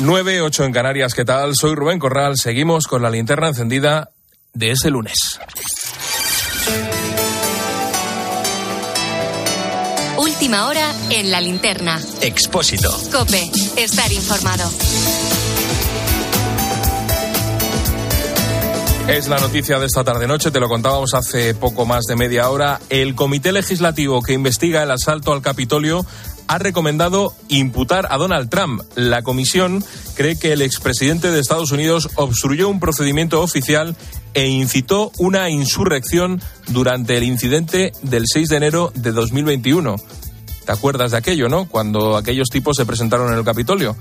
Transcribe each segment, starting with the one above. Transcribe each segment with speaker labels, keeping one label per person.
Speaker 1: 9, 8 en Canarias, ¿qué tal? Soy Rubén Corral, seguimos con la linterna encendida de ese lunes.
Speaker 2: Última hora en la linterna.
Speaker 3: Expósito.
Speaker 2: Cope, estar informado.
Speaker 1: Es la noticia de esta tarde-noche, te lo contábamos hace poco más de media hora. El Comité Legislativo que investiga el asalto al Capitolio ha recomendado imputar a Donald Trump. La comisión cree que el expresidente de Estados Unidos obstruyó un procedimiento oficial e incitó una insurrección durante el incidente del 6 de enero de 2021. ¿Te acuerdas de aquello, no? Cuando aquellos tipos se presentaron en el Capitolio.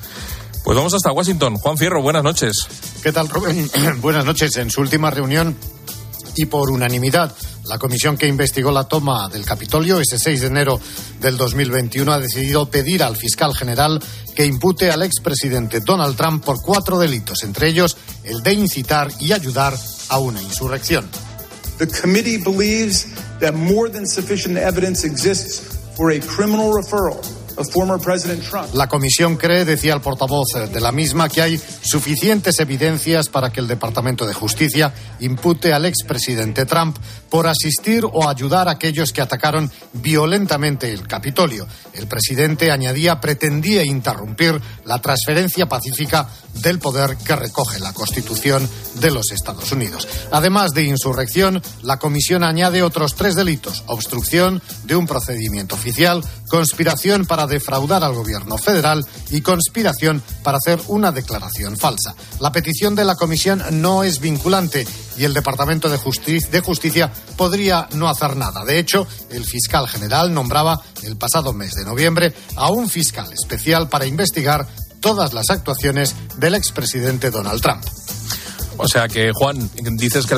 Speaker 1: Pues vamos hasta Washington. Juan Fierro, buenas noches.
Speaker 4: ¿Qué tal, Rubén? buenas noches. En su última reunión y por unanimidad. La comisión que investigó la toma del Capitolio ese 6 de enero del 2021 ha decidido pedir al fiscal general que impute al expresidente Donald Trump por cuatro delitos, entre ellos el de incitar y ayudar a una insurrección.
Speaker 5: The committee believes that more than sufficient evidence exists for a criminal referral
Speaker 4: la comisión cree, decía el portavoz de la misma, que hay suficientes evidencias para que el Departamento de Justicia impute al expresidente Trump por asistir o ayudar a aquellos que atacaron violentamente el Capitolio. El presidente, añadía, pretendía interrumpir la transferencia pacífica del poder que recoge la Constitución de los Estados Unidos. Además de insurrección, la comisión añade otros tres delitos: obstrucción de un procedimiento oficial, conspiración para defraudar al gobierno federal y conspiración para hacer una declaración falsa. La petición de la comisión no es vinculante y el Departamento de Justicia, de Justicia podría no hacer nada. De hecho, el fiscal general nombraba el pasado mes de noviembre a un fiscal especial para investigar todas las actuaciones del expresidente Donald Trump.
Speaker 1: O sea que, Juan, dices que,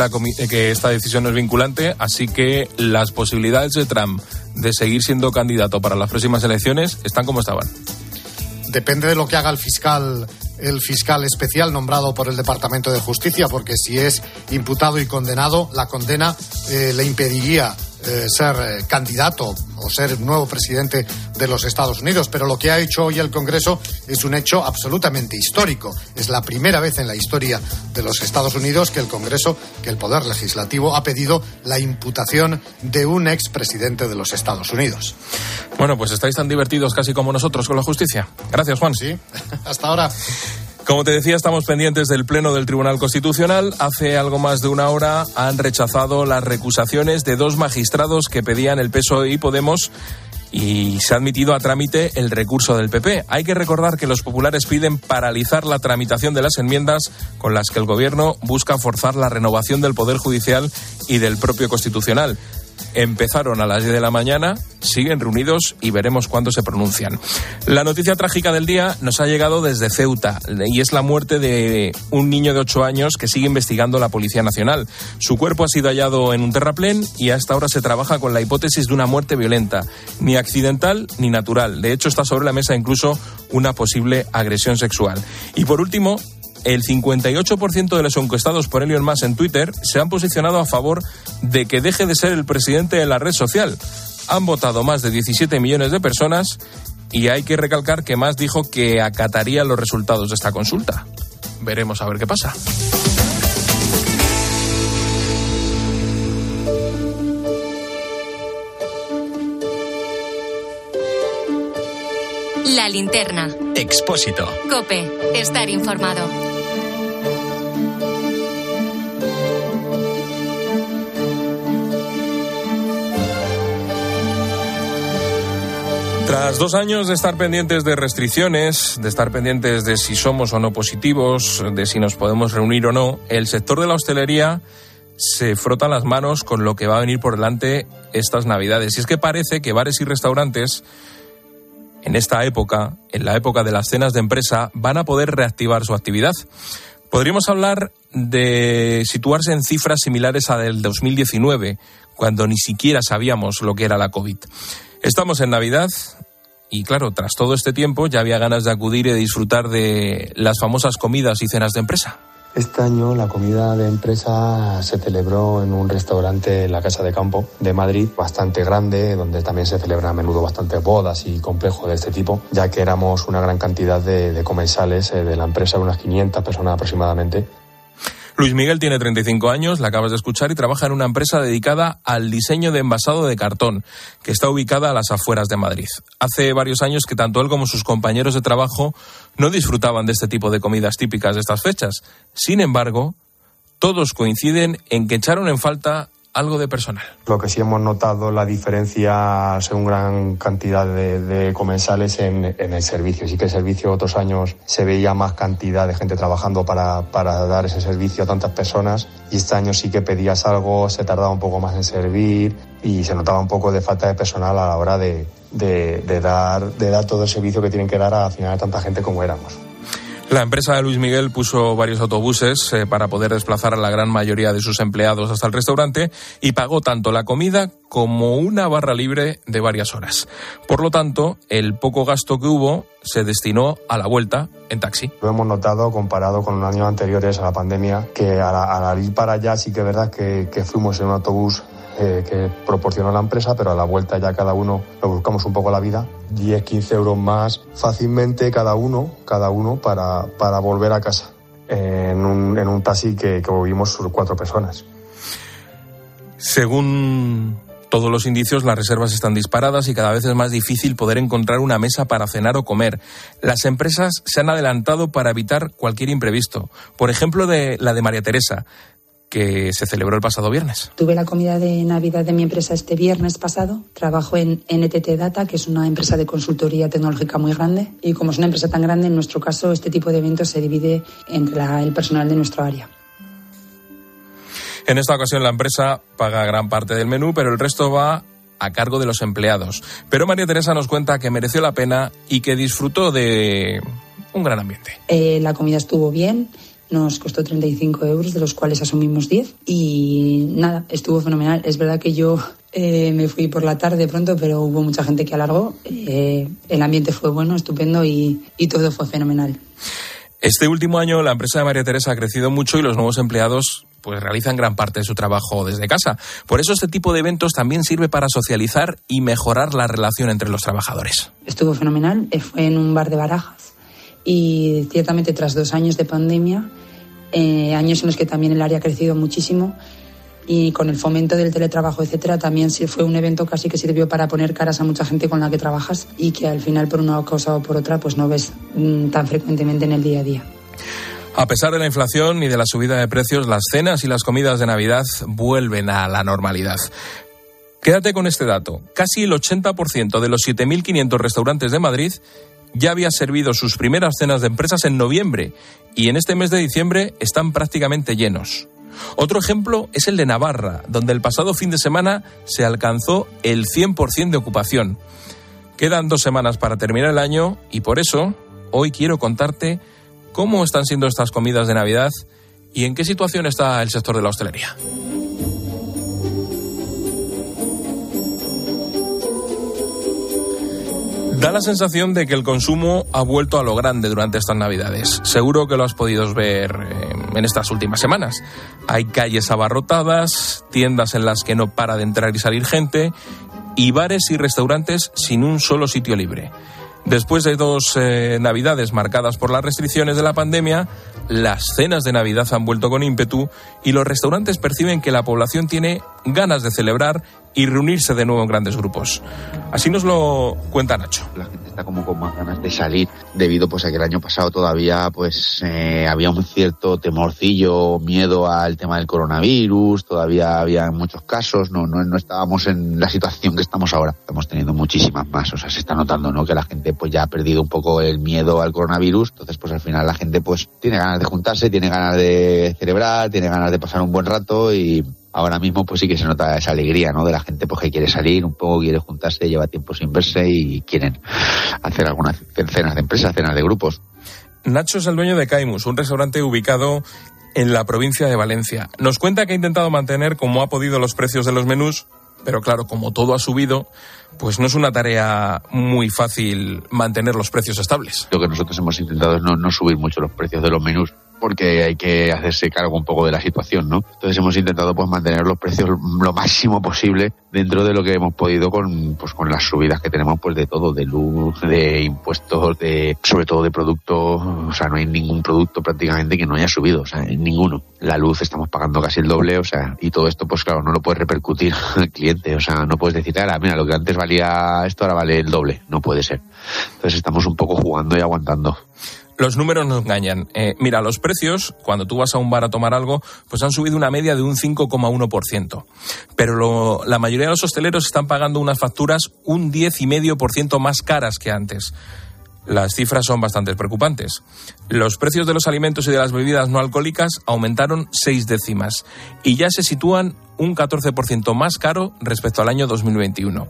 Speaker 1: que esta decisión no es vinculante, así que las posibilidades de Trump de seguir siendo candidato para las próximas elecciones están como estaban.
Speaker 4: Depende de lo que haga el fiscal el fiscal especial nombrado por el Departamento de Justicia, porque si es imputado y condenado, la condena eh, le impediría eh, ser eh, candidato o ser nuevo presidente de los Estados Unidos. Pero lo que ha hecho hoy el Congreso es un hecho absolutamente histórico. Es la primera vez en la historia de los Estados Unidos que el Congreso, que el Poder Legislativo, ha pedido la imputación de un expresidente de los Estados Unidos.
Speaker 1: Bueno, pues estáis tan divertidos casi como nosotros con la justicia. Gracias, Juan.
Speaker 4: Sí, hasta ahora.
Speaker 1: Como te decía, estamos pendientes del Pleno del Tribunal Constitucional. Hace algo más de una hora han rechazado las recusaciones de dos magistrados que pedían el PSOE y Podemos y se ha admitido a trámite el recurso del PP. Hay que recordar que los populares piden paralizar la tramitación de las enmiendas con las que el Gobierno busca forzar la renovación del Poder Judicial y del propio Constitucional empezaron a las 10 de la mañana, siguen reunidos y veremos cuándo se pronuncian. La noticia trágica del día nos ha llegado desde Ceuta y es la muerte de un niño de 8 años que sigue investigando la Policía Nacional. Su cuerpo ha sido hallado en un terraplén y hasta ahora se trabaja con la hipótesis de una muerte violenta, ni accidental ni natural. De hecho, está sobre la mesa incluso una posible agresión sexual. Y por último, el 58% de los encuestados por Elon Musk en Twitter se han posicionado a favor de que deje de ser el presidente de la red social. Han votado más de 17 millones de personas y hay que recalcar que Musk dijo que acataría los resultados de esta consulta. Veremos a ver qué pasa.
Speaker 2: La linterna.
Speaker 3: Expósito.
Speaker 2: Cope. Estar informado.
Speaker 1: Tras dos años de estar pendientes de restricciones, de estar pendientes de si somos o no positivos, de si nos podemos reunir o no, el sector de la hostelería se frota las manos con lo que va a venir por delante estas Navidades. Y es que parece que bares y restaurantes en esta época, en la época de las cenas de empresa, van a poder reactivar su actividad. Podríamos hablar de situarse en cifras similares a del 2019, cuando ni siquiera sabíamos lo que era la COVID. Estamos en Navidad y claro, tras todo este tiempo ya había ganas de acudir y de disfrutar de las famosas comidas y cenas de empresa.
Speaker 3: Este año la comida de empresa se celebró en un restaurante en la Casa de Campo de Madrid, bastante grande, donde también se celebran a menudo bastantes bodas y complejos de este tipo, ya que éramos una gran cantidad de, comensales eh, de la empresa, unas 500 personas aproximadamente,
Speaker 1: Luis Miguel tiene 35 años, la acabas de escuchar, y trabaja en una empresa dedicada al diseño de envasado de cartón, que está ubicada a las afueras de Madrid. Hace varios años que tanto él como sus compañeros de trabajo no disfrutaban de este tipo de comidas típicas de estas fechas. Sin embargo, todos coinciden en que echaron en falta algo de personal.
Speaker 3: Lo que sí hemos notado la diferencia según gran cantidad de, comensales en, el servicio. Sí que el servicio otros años se veía más cantidad de gente trabajando para, dar ese servicio a tantas personas y este año sí que pedías algo, se tardaba un poco más en servir y se notaba un poco de falta de personal a la hora de, dar, de dar todo el servicio que tienen que dar a final a tanta gente como éramos.
Speaker 1: La empresa de Luis Miguel puso varios autobuses eh, para poder desplazar a la gran mayoría de sus empleados hasta el restaurante y pagó tanto la comida como una barra libre de varias horas. Por lo tanto, el poco gasto que hubo se destinó a la vuelta en taxi.
Speaker 3: Lo hemos notado comparado con los años anteriores a la pandemia, que al, ir para allá sí que es verdad que, que fuimos en un autobús eh, que proporcionó la empresa, pero a la vuelta ya cada uno lo buscamos un poco la vida. 10, 15 euros más fácilmente cada uno, cada uno para, para volver a casa en un, en un taxi que, que vivimos cuatro personas.
Speaker 1: Según todos los indicios, las reservas están disparadas y cada vez es más difícil poder encontrar una mesa para cenar o comer. Las empresas se han adelantado para evitar cualquier imprevisto. Por ejemplo, de la de María Teresa que se celebró el pasado viernes.
Speaker 6: Tuve la comida de Navidad de mi empresa este viernes pasado. Trabajo en NTT Data, que es una empresa de consultoría tecnológica muy grande. Y como es una empresa tan grande, en nuestro caso, este tipo de eventos se divide entre el personal de nuestro área.
Speaker 1: En esta ocasión la empresa paga gran parte del menú, pero el resto va a cargo de los empleados. Pero María Teresa nos cuenta que mereció la pena y que disfrutó de un gran ambiente.
Speaker 6: Eh, la comida estuvo bien nos costó 35 euros, de los cuales asumimos 10. Y nada, estuvo fenomenal. Es verdad que yo eh, me fui por la tarde pronto, pero hubo mucha gente que alargó. Eh, el ambiente fue bueno, estupendo y, y todo fue fenomenal.
Speaker 1: Este último año la empresa de María Teresa ha crecido mucho y los nuevos empleados pues realizan gran parte de su trabajo desde casa. Por eso este tipo de eventos también sirve para socializar y mejorar la relación entre los trabajadores.
Speaker 6: Estuvo fenomenal, eh, fue en un bar de barajas y ciertamente tras dos años de pandemia eh, años en los que también el área ha crecido muchísimo y con el fomento del teletrabajo, etcétera, también fue un evento casi que sirvió para poner caras a mucha gente con la que trabajas y que al final por una cosa o por otra pues no ves mm, tan frecuentemente en el día a día.
Speaker 1: A pesar de la inflación y de la subida de precios, las cenas y las comidas de Navidad vuelven a la normalidad. Quédate con este dato. Casi el 80% de los 7.500 restaurantes de Madrid ya había servido sus primeras cenas de empresas en noviembre y en este mes de diciembre están prácticamente llenos. Otro ejemplo es el de Navarra, donde el pasado fin de semana se alcanzó el 100% de ocupación. Quedan dos semanas para terminar el año y por eso hoy quiero contarte cómo están siendo estas comidas de Navidad y en qué situación está el sector de la hostelería. Da la sensación de que el consumo ha vuelto a lo grande durante estas Navidades. Seguro que lo has podido ver eh, en estas últimas semanas. Hay calles abarrotadas, tiendas en las que no para de entrar y salir gente y bares y restaurantes sin un solo sitio libre. Después de dos eh, Navidades marcadas por las restricciones de la pandemia, las cenas de Navidad han vuelto con ímpetu y los restaurantes perciben que la población tiene ganas de celebrar y reunirse de nuevo en grandes grupos. Así nos lo cuenta Nacho.
Speaker 7: La gente está como con más ganas de salir debido pues a que el año pasado todavía pues eh, había un cierto temorcillo, miedo al tema del coronavirus, todavía había muchos casos, no, no, no estábamos en la situación que estamos ahora. Estamos teniendo muchísimas más, o sea, se está notando, ¿no? Que la gente pues ya ha perdido un poco el miedo al coronavirus, entonces pues al final la gente pues tiene ganas de juntarse, tiene ganas de celebrar, tiene ganas de pasar un buen rato y ahora mismo pues sí que se nota esa alegría, ¿no? De la gente pues que quiere salir un poco, quiere juntarse, lleva tiempo sin verse y quieren hacer algunas cenas de empresas, cenas de grupos.
Speaker 1: Nacho es el dueño de Caimus, un restaurante ubicado en la provincia de Valencia. Nos cuenta que ha intentado mantener como ha podido los precios de los menús, pero claro, como todo ha subido, pues no es una tarea muy fácil mantener los precios estables.
Speaker 7: Lo que nosotros hemos intentado es no, no subir mucho los precios de los menús porque hay que hacerse cargo un poco de la situación, ¿no? Entonces hemos intentado pues mantener los precios lo máximo posible dentro de lo que hemos podido con pues con las subidas que tenemos pues de todo, de luz, de impuestos, de sobre todo de productos, o sea, no hay ningún producto prácticamente que no haya subido, o sea, ninguno. La luz estamos pagando casi el doble, o sea, y todo esto pues claro, no lo puede repercutir al cliente, o sea, no puedes decir, ahora, mira, lo que antes valía esto ahora vale el doble, no puede ser. Entonces estamos un poco jugando y aguantando.
Speaker 1: Los números no engañan. Eh, mira, los precios, cuando tú vas a un bar a tomar algo, pues han subido una media de un 5,1%. Pero la mayoría de los hosteleros están pagando unas facturas un 10,5% más caras que antes. Las cifras son bastante preocupantes. Los precios de los alimentos y de las bebidas no alcohólicas aumentaron seis décimas y ya se sitúan un 14% más caro respecto al año 2021.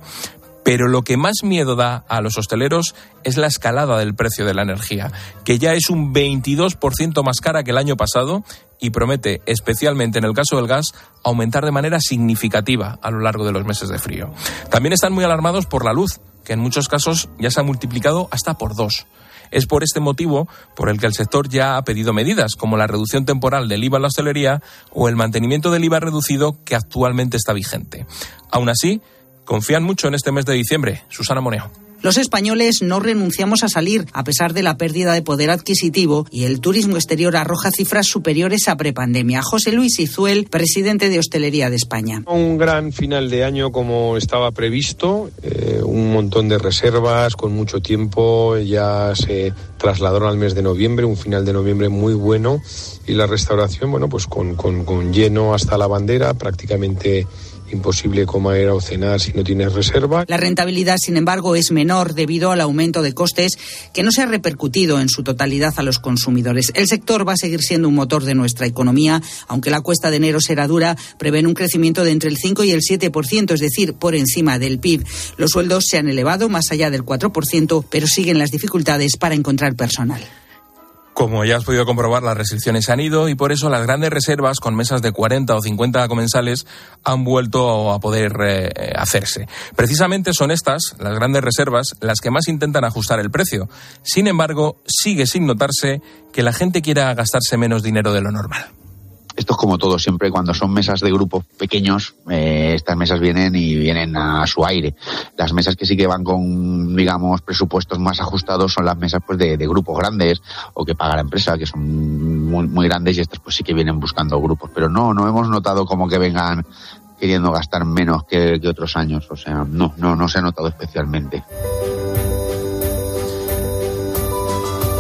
Speaker 1: Pero lo que más miedo da a los hosteleros es la escalada del precio de la energía, que ya es un 22% más cara que el año pasado y promete, especialmente en el caso del gas, aumentar de manera significativa a lo largo de los meses de frío. También están muy alarmados por la luz, que en muchos casos ya se ha multiplicado hasta por dos. Es por este motivo por el que el sector ya ha pedido medidas, como la reducción temporal del IVA en la hostelería o el mantenimiento del IVA reducido que actualmente está vigente. Aún así, confían mucho en este mes de diciembre. Susana Moneo.
Speaker 8: Los españoles no renunciamos a salir, a pesar de la pérdida de poder adquisitivo, y el turismo exterior arroja cifras superiores a prepandemia. José Luis Izuel, presidente de Hostelería de España.
Speaker 9: Un gran final de año como estaba previsto, eh, un montón de reservas con mucho tiempo, ya se trasladaron al mes de noviembre, un final de noviembre muy bueno, y la restauración, bueno, pues con, con, con lleno hasta la bandera, prácticamente imposible comer o cenar si no tienes reserva.
Speaker 8: La rentabilidad, sin embargo, es menor debido al aumento de costes que no se ha repercutido en su totalidad a los consumidores. El sector va a seguir siendo un motor de nuestra economía, aunque la cuesta de enero será dura, prevén un crecimiento de entre el 5 y el 7%, es decir, por encima del PIB. Los sueldos se han elevado más allá del 4%, pero siguen las dificultades para encontrar personal.
Speaker 1: Como ya has podido comprobar, las restricciones han ido y por eso las grandes reservas con mesas de 40 o 50 comensales han vuelto a poder eh, hacerse. Precisamente son estas, las grandes reservas, las que más intentan ajustar el precio. Sin embargo, sigue sin notarse que la gente quiera gastarse menos dinero de lo normal
Speaker 7: esto es como todo, siempre cuando son mesas de grupos pequeños, eh, estas mesas vienen y vienen a su aire. Las mesas que sí que van con, digamos, presupuestos más ajustados son las mesas pues de, grupos grandes o que paga la empresa, que son muy, muy grandes y estas pues sí que vienen buscando grupos. Pero no, no hemos notado como que vengan queriendo gastar menos que, que otros años. O sea, no, no, no se ha notado especialmente.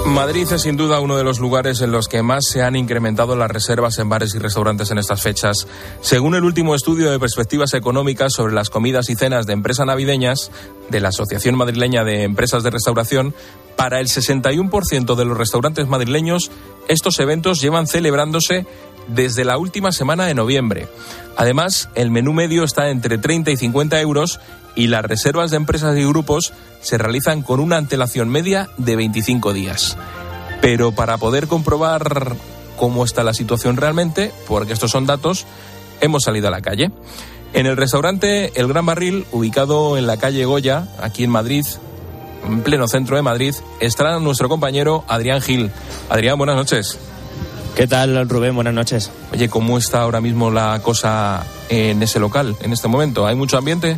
Speaker 1: Madrid es sin duda uno de los lugares en los que más se han incrementado las reservas en bares y restaurantes en estas fechas. Según el último estudio de perspectivas económicas sobre las comidas y cenas de empresas navideñas de la Asociación Madrileña de Empresas de Restauración, para el 61% de los restaurantes madrileños estos eventos llevan celebrándose desde la última semana de noviembre. Además, el menú medio está entre 30 y 50 euros y las reservas de empresas y grupos se realizan con una antelación media de 25 días. Pero para poder comprobar cómo está la situación realmente, porque estos son datos, hemos salido a la calle. En el restaurante El Gran Barril, ubicado en la calle Goya, aquí en Madrid, en pleno centro de Madrid, está nuestro compañero Adrián Gil. Adrián, buenas noches.
Speaker 10: ¿Qué tal, Rubén? Buenas noches.
Speaker 1: Oye, ¿cómo está ahora mismo la cosa en ese local, en este momento? ¿Hay mucho ambiente?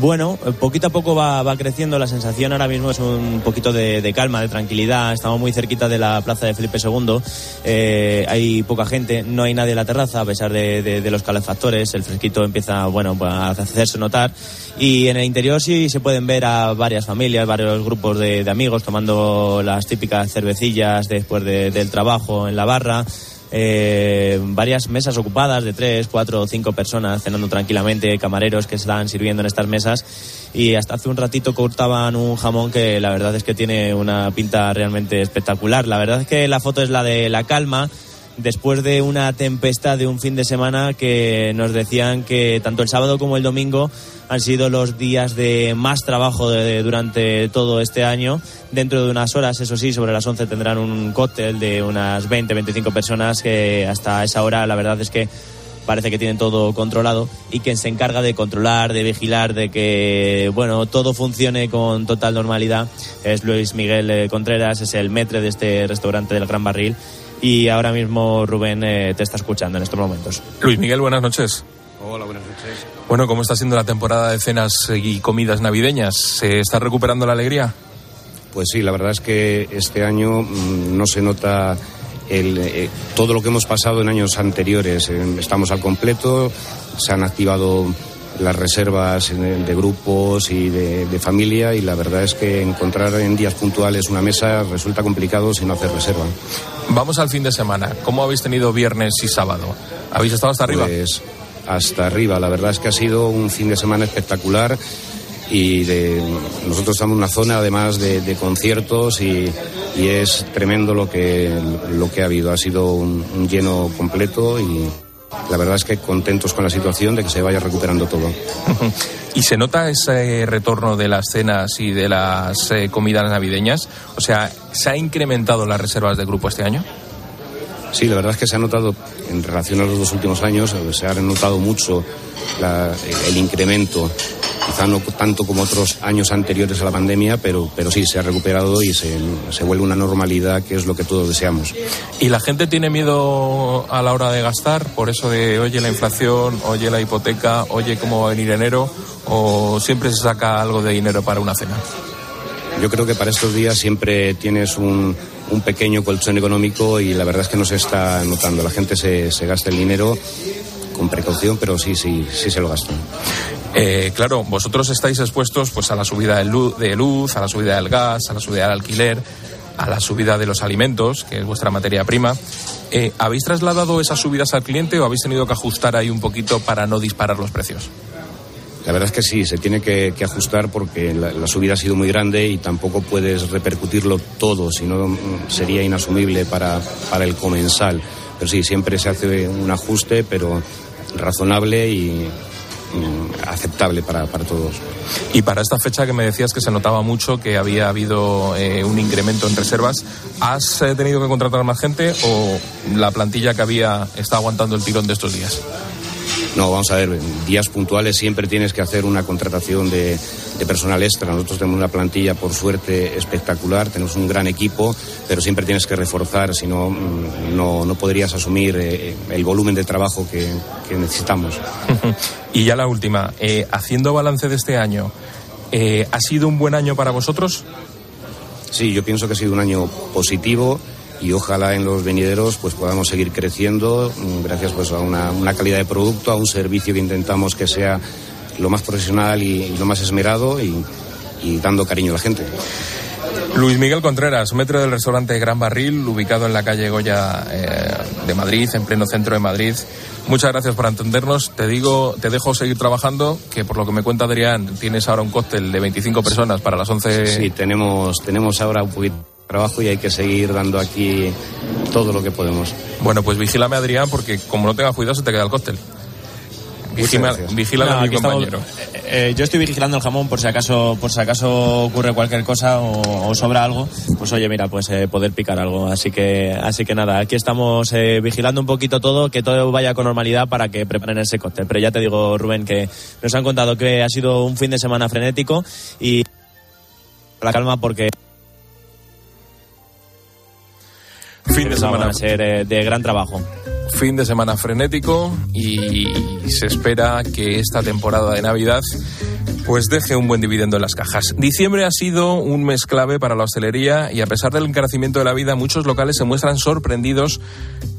Speaker 10: Bueno, poquito a poco va, creciendo. La sensación ahora mismo es un poquito de, calma, de tranquilidad. Estamos muy cerquita de la plaza de Felipe II. Eh, hay poca gente, no hay nadie en la terraza a pesar de, los calefactores. El fresquito empieza, bueno, pues, a hacerse notar. Y en el interior sí se pueden ver a varias familias, varios grupos de, amigos tomando las típicas cervecillas después del trabajo en la barra eh, varias mesas ocupadas de tres, cuatro o cinco personas cenando tranquilamente, camareros que están sirviendo en estas mesas y hasta hace un ratito cortaban un jamón que la verdad es que tiene una pinta realmente espectacular. La verdad es que la foto es la de la calma después de una tempestad de un fin de semana que nos decían que tanto el sábado como el domingo han sido los días de más trabajo durante todo este año. Dentro de unas horas, eso sí, sobre las 11 tendrán un cóctel de unas 20, 25 personas que hasta esa hora la verdad es que parece que tienen todo controlado y quien se encarga de controlar, de vigilar, de que bueno todo funcione con total normalidad es Luis Miguel eh, Contreras, es el metre de este restaurante del Gran Barril y ahora mismo Rubén eh, te está escuchando en estos momentos.
Speaker 1: Luis Miguel, buenas noches.
Speaker 11: Hola, buenas noches.
Speaker 1: Bueno, ¿cómo está siendo la temporada de cenas y comidas navideñas? ¿Se está recuperando la alegría?
Speaker 11: Pues sí, la verdad es que este año mm, no se nota el, eh, todo lo que hemos pasado en años anteriores. Estamos al completo, se han activado las reservas de grupos y de, de, familia y la verdad es que encontrar en días puntuales una mesa resulta complicado si no hacer reserva.
Speaker 1: Vamos al fin de semana. ¿Cómo habéis tenido viernes y sábado? ¿Habéis estado hasta arriba?
Speaker 11: Pues hasta arriba. La verdad es que ha sido un fin de semana espectacular y de, nosotros estamos en una zona además de, de conciertos y, y, es tremendo lo que, lo que ha habido. Ha sido un, un lleno completo y la verdad es que contentos con la situación de que se vaya recuperando todo.
Speaker 1: ¿Y se nota ese retorno de las cenas y de las eh, comidas navideñas? O sea, ¿se ha incrementado las reservas de grupo este año?
Speaker 11: Sí, la verdad es que se ha notado, en relación a los dos últimos años, se ha notado mucho la, el incremento quizá no tanto como otros años anteriores a la pandemia, pero, pero sí, se ha recuperado y se, se, vuelve una normalidad que es lo que todos deseamos.
Speaker 1: ¿Y la gente tiene miedo a la hora de gastar? Por eso de, oye, la inflación, oye, la hipoteca, oye, cómo va a venir enero, o siempre se saca algo de dinero para una cena?
Speaker 11: Yo creo que para estos días siempre tienes un, un pequeño colchón económico y la verdad es que no se está notando. La gente se, se gasta el dinero con precaución, pero sí, sí, sí se lo gastan.
Speaker 1: Eh, claro, vosotros estáis expuestos pues a la subida de luz, a la subida del gas, a la subida del alquiler, a la subida de los alimentos, que es vuestra materia prima. Eh, ¿Habéis trasladado esas subidas al cliente o habéis tenido que ajustar ahí un poquito para no disparar los precios?
Speaker 11: La verdad es que sí, se tiene que, ajustar porque la, subida ha sido muy grande y tampoco puedes repercutirlo todo, si no sería inasumible para, para el comensal. Pero sí, siempre se hace un ajuste, pero razonable y, aceptable para, para, todos.
Speaker 1: Y para esta fecha que me decías que se notaba mucho que había habido eh, un incremento en reservas, ¿has eh, tenido que contratar más gente o la plantilla que había está aguantando el tirón de estos días?
Speaker 11: No, vamos a ver, días puntuales siempre tienes que hacer una contratación de, de, personal extra. Nosotros tenemos una plantilla, por suerte, espectacular, tenemos un gran equipo, pero siempre tienes que reforzar, si no, no, no podrías asumir eh, el volumen de trabajo que, que necesitamos.
Speaker 1: y ya la última, eh, haciendo balance de este año, eh, ¿ha sido un buen año para vosotros?
Speaker 11: Sí, yo pienso que ha sido un año positivo y ojalá en los venideros pues podamos seguir creciendo gracias pues a una, una, calidad de producto, a un servicio que intentamos que sea lo más profesional y, y lo más esmerado y, y, dando cariño a la gente.
Speaker 1: Luis Miguel Contreras, metro del restaurante Gran Barril, ubicado en la calle Goya eh, de Madrid, en pleno centro de Madrid. Muchas gracias por atendernos. Te digo, te dejo seguir trabajando, que por lo que me cuenta Adrián, tienes ahora un cóctel de 25 personas para las 11.
Speaker 11: Sí, tenemos, tenemos ahora un poquito trabajo y hay que seguir dando aquí todo lo que podemos.
Speaker 1: Bueno, pues vigílame Adrián porque como no tengas cuidado se te queda el cóctel. Vigila, vigila no, a mi compañero.
Speaker 10: Estamos, eh, yo estoy vigilando el jamón por si acaso por si acaso ocurre cualquier cosa o, o sobra algo. Pues oye, mira, pues eh, poder picar algo. Así que así que nada, aquí estamos eh, vigilando un poquito todo, que todo vaya con normalidad para que preparen ese cóctel. Pero ya te digo, Rubén, que nos han contado que ha sido un fin de semana frenético y la calma porque
Speaker 1: fin de semana
Speaker 10: van a ser eh, de gran trabajo.
Speaker 1: Fin de semana frenético y se espera que esta temporada de Navidad pues deje un buen dividendo en las cajas. Diciembre ha sido un mes clave para la hostelería y a pesar del encarecimiento de la vida, muchos locales se muestran sorprendidos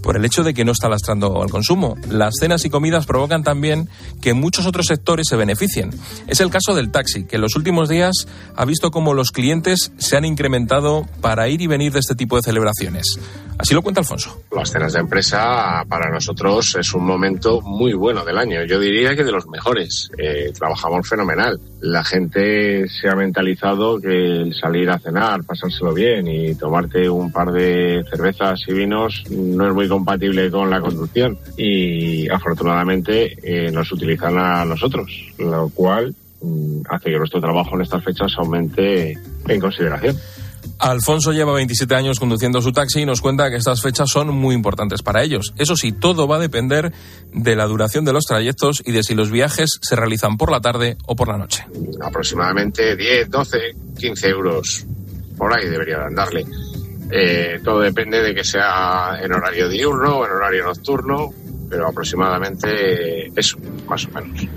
Speaker 1: por el hecho de que no está lastrando al consumo. Las cenas y comidas provocan también que muchos otros sectores se beneficien. Es el caso del taxi, que en los últimos días ha visto cómo los clientes se han incrementado para ir y venir de este tipo de celebraciones. Así lo cuenta Alfonso.
Speaker 12: Las cenas de empresa para nosotros es un momento muy bueno del año. Yo diría que de los mejores. Eh, trabajamos fenomenal. La gente se ha mentalizado que el salir a cenar, pasárselo bien y tomarte un par de cervezas y vinos no es muy compatible con la conducción y afortunadamente eh, nos utilizan a nosotros, lo cual mm, hace que nuestro trabajo en estas fechas aumente en consideración.
Speaker 1: Alfonso lleva 27 años conduciendo su taxi y nos cuenta que estas fechas son muy importantes para ellos. Eso sí, todo va a depender de la duración de los trayectos y de si los viajes se realizan por la tarde o por la noche.
Speaker 12: Aproximadamente 10, 12, 15 euros por ahí debería andarle. Eh, todo depende de que sea en horario diurno o en horario nocturno, pero aproximadamente eso, más o menos.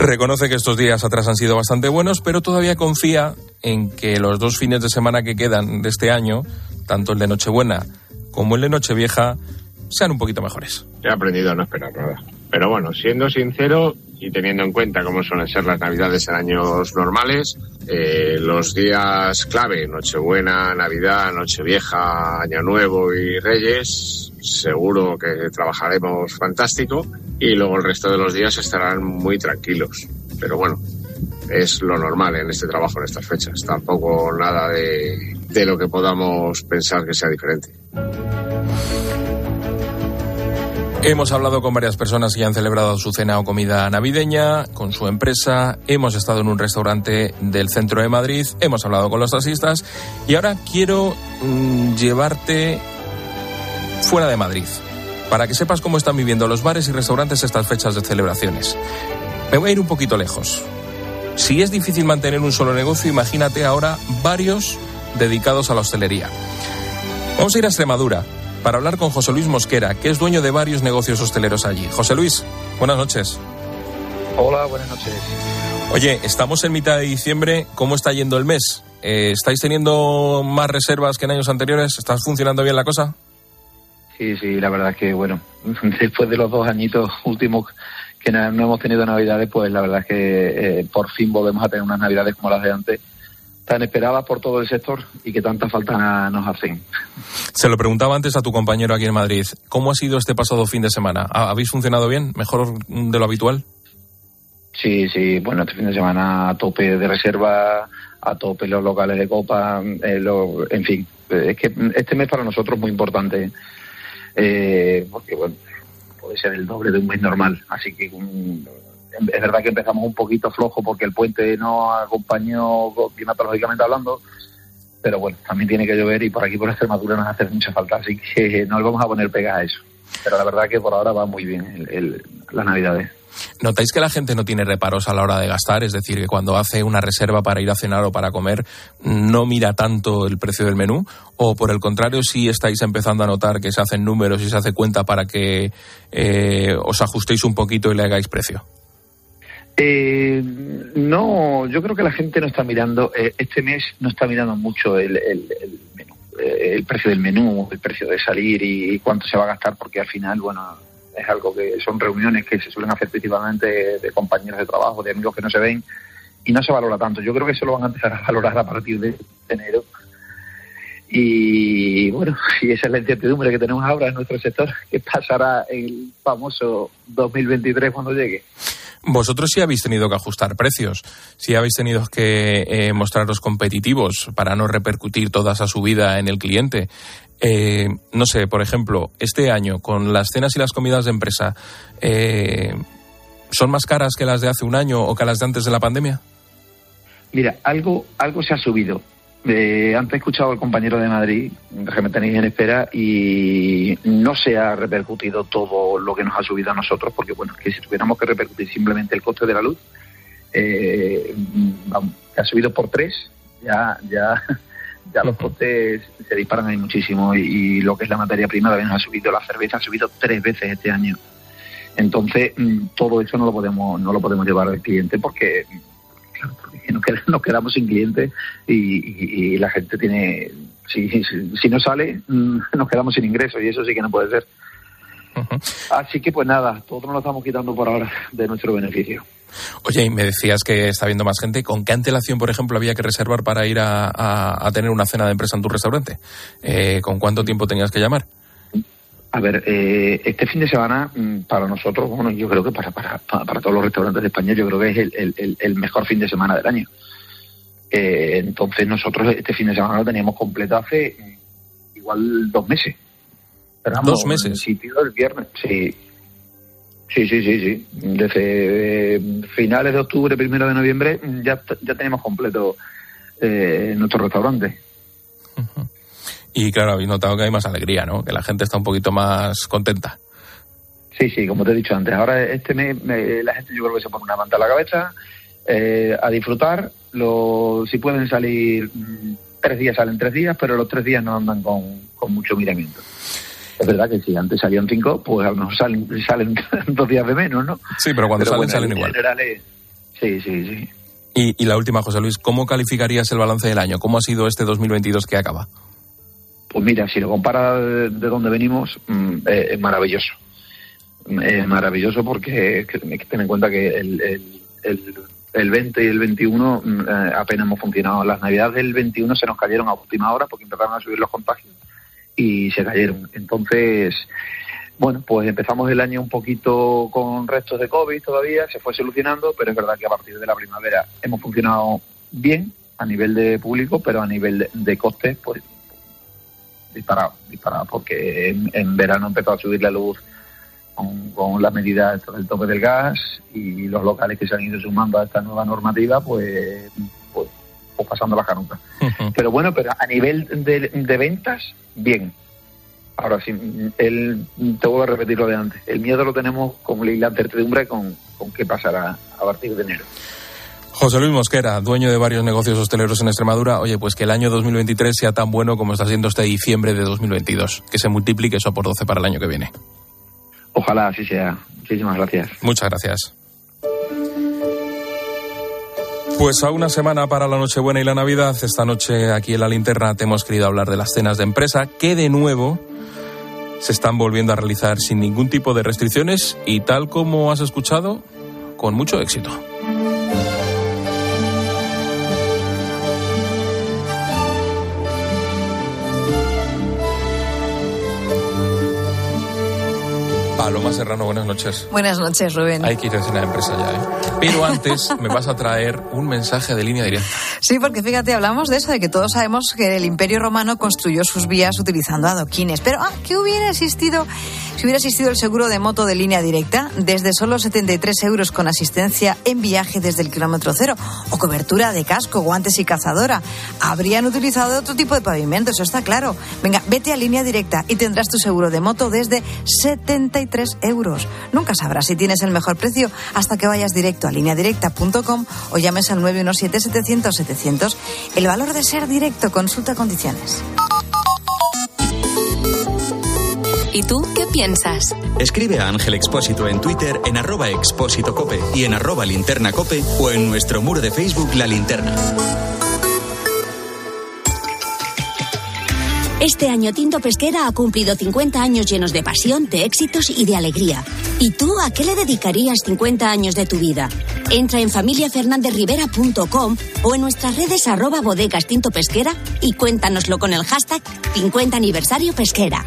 Speaker 1: Reconoce que estos días atrás han sido bastante buenos, pero todavía confía en que los dos fines de semana que quedan de este año, tanto el de Nochebuena como el de Nochevieja, sean un poquito mejores.
Speaker 12: He aprendido a no esperar nada. Pero bueno, siendo sincero y teniendo en cuenta cómo suelen ser las navidades en años normales, eh, los días clave, Nochebuena, Navidad, Nochevieja, Año Nuevo y Reyes, seguro que trabajaremos fantástico y luego el resto de los días estarán muy tranquilos. Pero bueno, es lo normal en este trabajo, en estas fechas. Tampoco nada de, lo que podamos pensar que sea diferente.
Speaker 1: Hemos hablado con varias personas que han celebrado su cena o comida navideña con su empresa. Hemos estado en un restaurante del centro de Madrid. Hemos hablado con los taxistas. Y ahora quiero mm, llevarte fuera de Madrid para que sepas cómo están viviendo los bares y restaurantes estas fechas de celebraciones. Me voy a ir un poquito lejos. Si es difícil mantener un solo negocio, imagínate ahora varios dedicados a la hostelería. Vamos a ir a Extremadura para hablar con José Luis Mosquera, que es dueño de varios negocios hosteleros allí. José Luis, buenas noches.
Speaker 13: Hola, buenas noches.
Speaker 1: Oye, estamos en mitad de diciembre. ¿Cómo está yendo el mes? Eh, ¿Estáis teniendo más reservas que en años anteriores? ¿Está funcionando bien la cosa?
Speaker 13: Sí, sí, la verdad es que, bueno, después de los dos añitos últimos que no hemos tenido navidades, pues la verdad es que eh, por fin volvemos a tener unas navidades como las de antes tan esperadas por todo el sector y que tanta falta nos hacen.
Speaker 1: Se lo preguntaba antes a tu compañero aquí en Madrid. ¿Cómo ha sido este pasado fin de semana? ¿Habéis funcionado bien? ¿Mejor de lo habitual?
Speaker 13: Sí, sí. Bueno, este fin de semana a tope de reserva, a tope los locales de copa, eh, en fin. Es que este mes para nosotros es muy importante. Eh, porque, bueno, puede ser el doble de un mes normal. Así que es verdad que empezamos un poquito flojo porque el puente no acompañó climatológicamente hablando, pero bueno, también tiene que llover y por aquí por Extremadura nos hace mucha falta, así que no vamos a poner pegas a eso. Pero la verdad que por ahora va muy bien el, las navidades.
Speaker 1: ¿Notáis que la gente no tiene reparos a la hora de gastar? Es decir, que cuando hace una reserva para ir a cenar o para comer, no mira tanto el precio del menú. ¿O por el contrario, sí estáis empezando a notar que se hacen números y se hace cuenta para que eh, os ajustéis un poquito y le hagáis precio?
Speaker 13: Eh, no, yo creo que la gente no está mirando, eh, este mes no está mirando mucho el, menú, eh, el precio del menú, el precio de salir y, cuánto se va a gastar, porque al final, bueno, es algo que son reuniones que se suelen hacer principalmente de, compañeros de trabajo, de amigos que no se ven, y no se valora tanto. Yo creo que eso lo van a empezar a valorar a partir de enero. Y bueno, y esa es la incertidumbre que tenemos ahora en nuestro sector, que pasará el famoso 2023 cuando llegue.
Speaker 1: Vosotros sí habéis tenido que ajustar precios, sí habéis tenido que eh, mostraros competitivos para no repercutir toda esa subida en el cliente. Eh, no sé, por ejemplo, este año con las cenas y las comidas de empresa, eh, ¿son más caras que las de hace un año o que las de antes de la pandemia?
Speaker 13: Mira, algo, algo se ha subido. Eh, antes he escuchado al compañero de Madrid, que me tenéis en espera, y no se ha repercutido todo lo que nos ha subido a nosotros, porque bueno, que si tuviéramos que repercutir simplemente el coste de la luz, eh, ha subido por tres, ya, ya, ya los costes se disparan ahí muchísimo y, lo que es la materia prima también ha subido, la cerveza ha subido tres veces este año. Entonces, mm, todo eso no lo podemos, no lo podemos llevar al cliente porque nos, quedamos sin clientes y, la gente tiene, si, si, no sale, mm, nos quedamos sin ingresos y eso sí que no puede ser. Así que pues nada, todo nos lo estamos quitando por ahora de nuestro beneficio.
Speaker 1: Oye, y me decías que está viendo más gente. ¿Con qué antelación, por ejemplo, había que reservar para ir a, tener una cena de empresa en tu restaurante? Eh, ¿Con cuánto tiempo tenías que llamar?
Speaker 13: A ver, eh, este fin de semana mm, para nosotros, bueno, yo creo que para, para, para todos los restaurantes de España, yo creo que es el, el, mejor fin de semana del año. Eh, entonces nosotros este fin de semana lo teníamos completo hace mm, igual dos meses.
Speaker 1: ¿Dos meses?
Speaker 13: sitio el viernes, sí. Sí, sí, sí, sí. Desde eh, finales de octubre, primero de noviembre, ya, ya tenemos completo nuestro restaurante.
Speaker 1: Y claro, habéis notado que hay más alegría, ¿no? Que la gente está un poquito más contenta.
Speaker 13: Sí, sí, como te he dicho antes. Ahora este mes la gente yo creo que se pone una manta a la cabeza, eh, a disfrutar. Lo, si pueden salir, mm, tres días salen tres días, pero los tres días no andan con, con mucho miramiento. Es verdad que si antes salían cinco, pues a lo mejor salen, salen dos días de menos, ¿no?
Speaker 1: Sí, pero cuando salen, salen
Speaker 13: en
Speaker 1: igual.
Speaker 13: sí, sí, sí.
Speaker 1: Y, y la última, José Luis, ¿cómo calificarías el balance del año? ¿Cómo ha sido este 2022 que acaba?
Speaker 13: Pues mira, si lo compara de, de donde venimos, mm, eh, es maravilloso. Mm, Es maravilloso porque que- hay que tener en cuenta que el, el, el, el 20 y el 21 mm, eh, apenas hemos funcionado. Las navidades del 21 se nos cayeron a última hora porque empezaron a subir los contagios y se cayeron. Entonces, bueno, pues empezamos el año un poquito con restos de COVID todavía, se fue solucionando, pero es verdad que a partir de la primavera hemos funcionado bien a nivel de público, pero a nivel de, de costes, pues disparado, disparado, porque en, en verano empezó a subir la luz con, con las medidas del tope del gas y los locales que se han ido sumando a esta nueva normativa, pues, pues, pues pasando las canutas. Pero bueno, pero a nivel de, de ventas, bien. Ahora sí, el, te vuelvo a repetir lo de antes. El miedo lo tenemos con la incertidumbre con, con qué pasará a partir de enero.
Speaker 1: José Luis Mosquera, dueño de varios negocios hosteleros en Extremadura. Oye, pues que el año 2023 sea tan bueno como está siendo este diciembre de 2022. Que se multiplique eso por 12 para el año que viene.
Speaker 13: Ojalá así sea. Muchísimas gracias.
Speaker 1: Muchas gracias. Pues a una semana para la Nochebuena y la Navidad, esta noche aquí en la linterna te hemos querido hablar de las cenas de empresa que de nuevo se están volviendo a realizar sin ningún tipo de restricciones y tal como has escuchado, con mucho éxito. Paloma Serrano, buenas noches.
Speaker 14: Buenas noches, Rubén.
Speaker 1: Hay que ir a cena de empresa ya, ¿eh? Pero antes me vas a traer un mensaje de línea directa.
Speaker 14: Sí, porque fíjate, hablamos de eso, de que todos sabemos que el Imperio Romano construyó sus vías utilizando adoquines. Pero, ah, ¿qué hubiera existido si hubiera existido el seguro de moto de línea directa? Desde solo 73 euros con asistencia en viaje desde el kilómetro cero o cobertura de casco, guantes y cazadora. Habrían utilizado otro tipo de pavimento, eso está claro. Venga, vete a línea directa y tendrás tu seguro de moto desde 73 euros. Nunca sabrás si tienes el mejor precio hasta que vayas directo a lineadirecta.com o llames al 917-700-700. El valor de ser directo, consulta condiciones.
Speaker 2: ¿Y tú qué piensas?
Speaker 15: Escribe a Ángel Expósito en Twitter en arroba expósito cope y en arroba linterna cope o en nuestro muro de Facebook La Linterna.
Speaker 16: Este año Tinto Pesquera ha cumplido 50 años llenos de pasión, de éxitos y de alegría. ¿Y tú a qué le dedicarías 50 años de tu vida? Entra en familiafernandezrivera.com o en nuestras redes arroba bodegas Tinto Pesquera y cuéntanoslo con el hashtag 50 aniversario pesquera.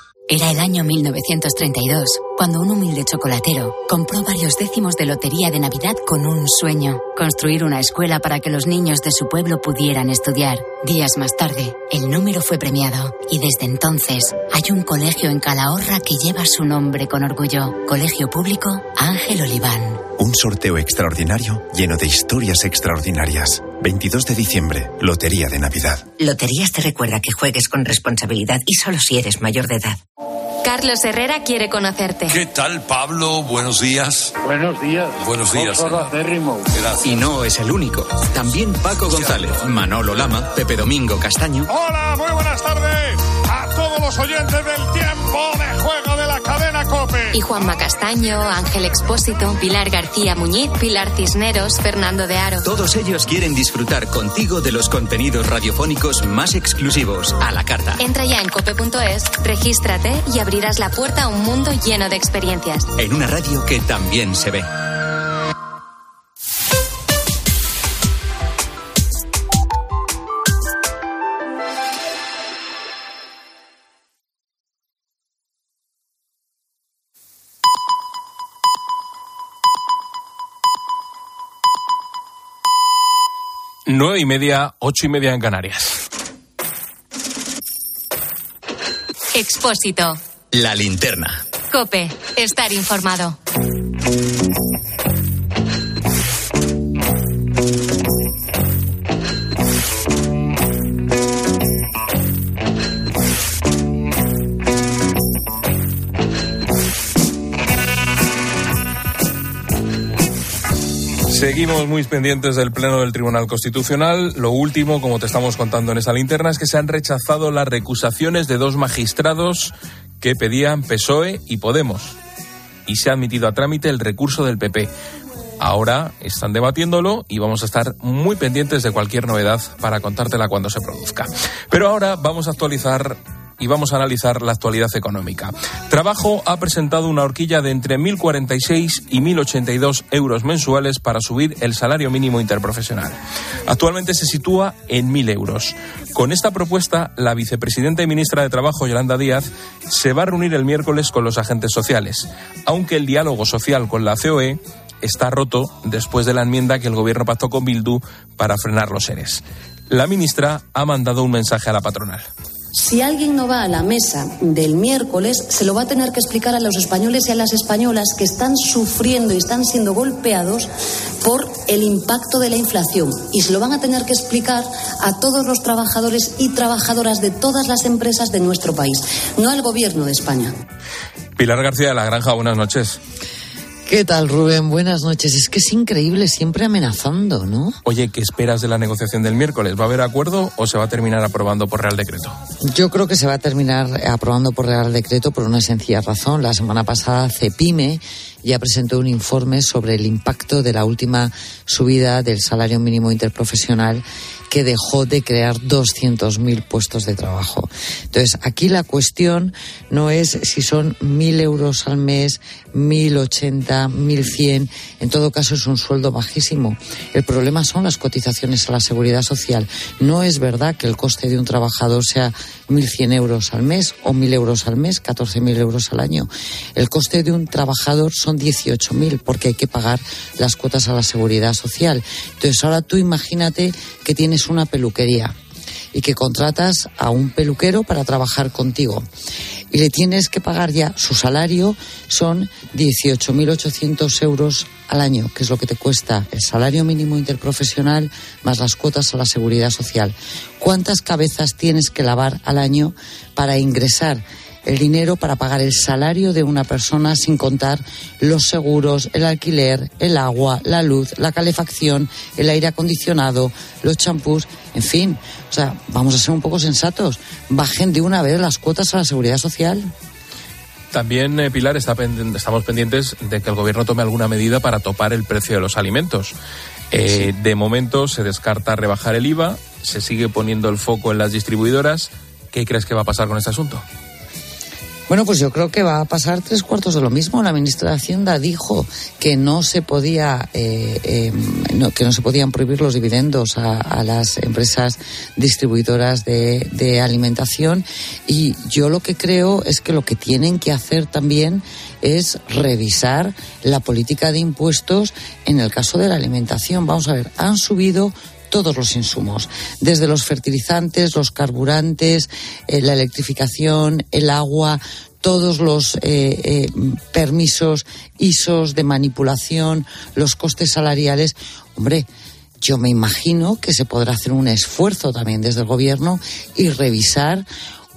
Speaker 17: Era el año 1932, cuando un humilde chocolatero compró varios décimos de lotería de Navidad con un sueño, construir una escuela para que los niños de su pueblo pudieran estudiar. Días más tarde, el número fue premiado y desde entonces hay un colegio en Calahorra que lleva su nombre con orgullo. Colegio Público Ángel Oliván.
Speaker 18: Un sorteo extraordinario lleno de historias extraordinarias. 22 de diciembre, Lotería de Navidad.
Speaker 19: Loterías te recuerda que juegues con responsabilidad y solo si eres mayor de edad.
Speaker 2: Carlos Herrera quiere conocerte.
Speaker 20: ¿Qué tal, Pablo? Buenos días.
Speaker 21: Buenos días.
Speaker 20: Buenos días.
Speaker 15: Y no es el único. También Paco González, Manolo Lama, Pepe Domingo Castaño.
Speaker 22: Hola, muy buenas tardes todos los oyentes del tiempo de juego de la cadena Cope.
Speaker 2: Y Juanma Castaño, Ángel Expósito, Pilar García Muñiz, Pilar Cisneros, Fernando de Aro.
Speaker 15: Todos ellos quieren disfrutar contigo de los contenidos radiofónicos más exclusivos a la carta.
Speaker 2: Entra ya en cope.es, regístrate y abrirás la puerta a un mundo lleno de experiencias.
Speaker 15: En una radio que también se ve.
Speaker 1: Nueve y media, ocho y media en Canarias.
Speaker 2: Expósito.
Speaker 15: La linterna.
Speaker 2: Cope. Estar informado.
Speaker 1: Seguimos muy pendientes del Pleno del Tribunal Constitucional. Lo último, como te estamos contando en esta linterna, es que se han rechazado las recusaciones de dos magistrados que pedían PSOE y Podemos. Y se ha admitido a trámite el recurso del PP. Ahora están debatiéndolo y vamos a estar muy pendientes de cualquier novedad para contártela cuando se produzca. Pero ahora vamos a actualizar y vamos a analizar la actualidad económica. Trabajo ha presentado una horquilla de entre 1.046 y 1.082 euros mensuales para subir el salario mínimo interprofesional. Actualmente se sitúa en 1.000 euros. Con esta propuesta, la vicepresidenta y ministra de Trabajo, Yolanda Díaz, se va a reunir el miércoles con los agentes sociales, aunque el diálogo social con la COE está roto después de la enmienda que el gobierno pactó con Bildu para frenar los seres. La ministra ha mandado un mensaje a la patronal.
Speaker 23: Si alguien no va a la mesa del miércoles, se lo va a tener que explicar a los españoles y a las españolas que están sufriendo y están siendo golpeados por el impacto de la inflación. Y se lo van a tener que explicar a todos los trabajadores y trabajadoras de todas las empresas de nuestro país, no al gobierno de España.
Speaker 1: Pilar García de la Granja, buenas noches.
Speaker 24: ¿Qué tal, Rubén? Buenas noches. Es que es increíble, siempre amenazando, ¿no?
Speaker 1: Oye, ¿qué esperas de la negociación del miércoles? ¿Va a haber acuerdo o se va a terminar aprobando por Real Decreto?
Speaker 24: Yo creo que se va a terminar aprobando por Real Decreto por una sencilla razón. La semana pasada CEPIME ya presentó un informe sobre el impacto de la última subida del salario mínimo interprofesional que dejó de crear 200.000 puestos de trabajo. Entonces, aquí la cuestión no es si son 1.000 euros al mes, 1.080, 1.100. En todo caso, es un sueldo bajísimo. El problema son las cotizaciones a la seguridad social. No es verdad que el coste de un trabajador sea 1.100 euros al mes o 1.000 euros al mes, 14.000 euros al año. El coste de un trabajador son 18.000 porque hay que pagar las cuotas a la seguridad social. Entonces, ahora tú imagínate que tienes una peluquería y que contratas a un peluquero para trabajar contigo y le tienes que pagar ya su salario son 18.800 euros al año, que es lo que te cuesta el salario mínimo interprofesional más las cuotas a la seguridad social. ¿Cuántas cabezas tienes que lavar al año para ingresar el dinero para pagar el salario de una persona sin contar los seguros, el alquiler, el agua, la luz, la calefacción, el aire acondicionado, los champús, en fin. O sea, vamos a ser un poco sensatos. Bajen de una vez las cuotas a la seguridad social.
Speaker 1: También, eh, Pilar, está estamos pendientes de que el gobierno tome alguna medida para topar el precio de los alimentos. Eh, de momento se descarta rebajar el IVA, se sigue poniendo el foco en las distribuidoras. ¿Qué crees que va a pasar con este asunto?
Speaker 24: Bueno, pues yo creo que va a pasar tres cuartos de lo mismo. La ministra de Hacienda dijo que no se podía, eh, em, que no se podían prohibir los dividendos a, las empresas distribuidoras de, de, alimentación. Y yo lo que creo es que lo que tienen que hacer también es revisar la política de impuestos en el caso de la alimentación. Vamos a ver, han subido todos los insumos, desde los fertilizantes, los carburantes, eh, la electrificación, el agua, todos los eh, eh, permisos ISOs de manipulación, los costes salariales. Hombre, yo me imagino que se podrá hacer un esfuerzo también desde el gobierno y revisar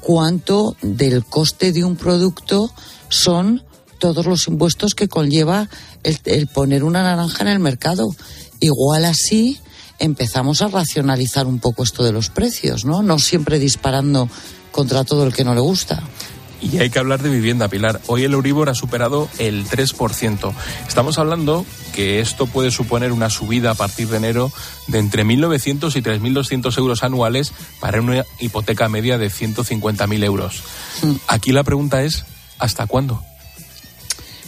Speaker 24: cuánto del coste de un producto son todos los impuestos que conlleva el, el poner una naranja en el mercado. Igual así empezamos a racionalizar un poco esto de los precios, ¿no? No siempre disparando contra todo el que no le gusta.
Speaker 1: Y hay que hablar de vivienda, Pilar. Hoy el Euribor ha superado el 3%. Estamos hablando que esto puede suponer una subida a partir de enero de entre 1.900 y 3.200 euros anuales para una hipoteca media de 150.000 euros. Mm. Aquí la pregunta es, ¿hasta cuándo?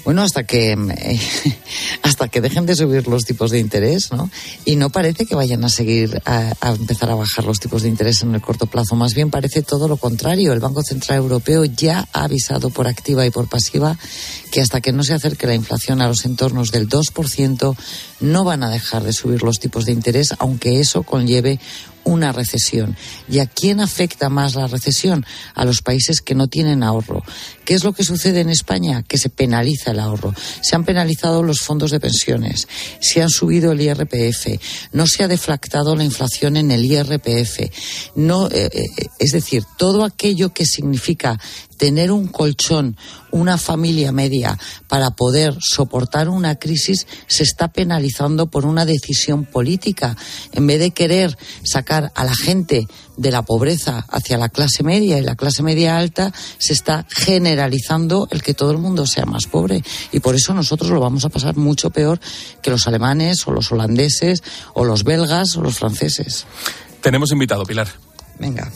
Speaker 24: Bueno, hasta que hasta que dejen de subir los tipos de interés, ¿no? Y no parece que vayan a seguir a, a, empezar a bajar los tipos de interés en el corto plazo. Más bien parece todo lo contrario. El Banco Central Europeo ya ha avisado por activa y por pasiva que hasta que no se acerque la inflación a los entornos del 2%, no van a dejar de subir los tipos de interés, aunque eso conlleve una recesión. ¿Y a quién afecta más la recesión? A los países que no tienen ahorro. ¿Qué es lo que sucede en España? Que se penaliza el ahorro. Se han penalizado los fondos de pensiones, se han subido el IRPF, no se ha deflactado la inflación en el IRPF. No, eh, eh, es decir, todo aquello que significa tener un colchón, una familia media para poder soportar una crisis se está penalizando por una decisión política. En vez de querer sacar a la gente de la pobreza hacia la clase media y la clase media alta, se está generalizando el que todo el mundo sea más pobre. Y por eso nosotros lo vamos a pasar mucho peor que los alemanes o los holandeses o los belgas o los franceses.
Speaker 1: Tenemos invitado, Pilar.
Speaker 24: Venga.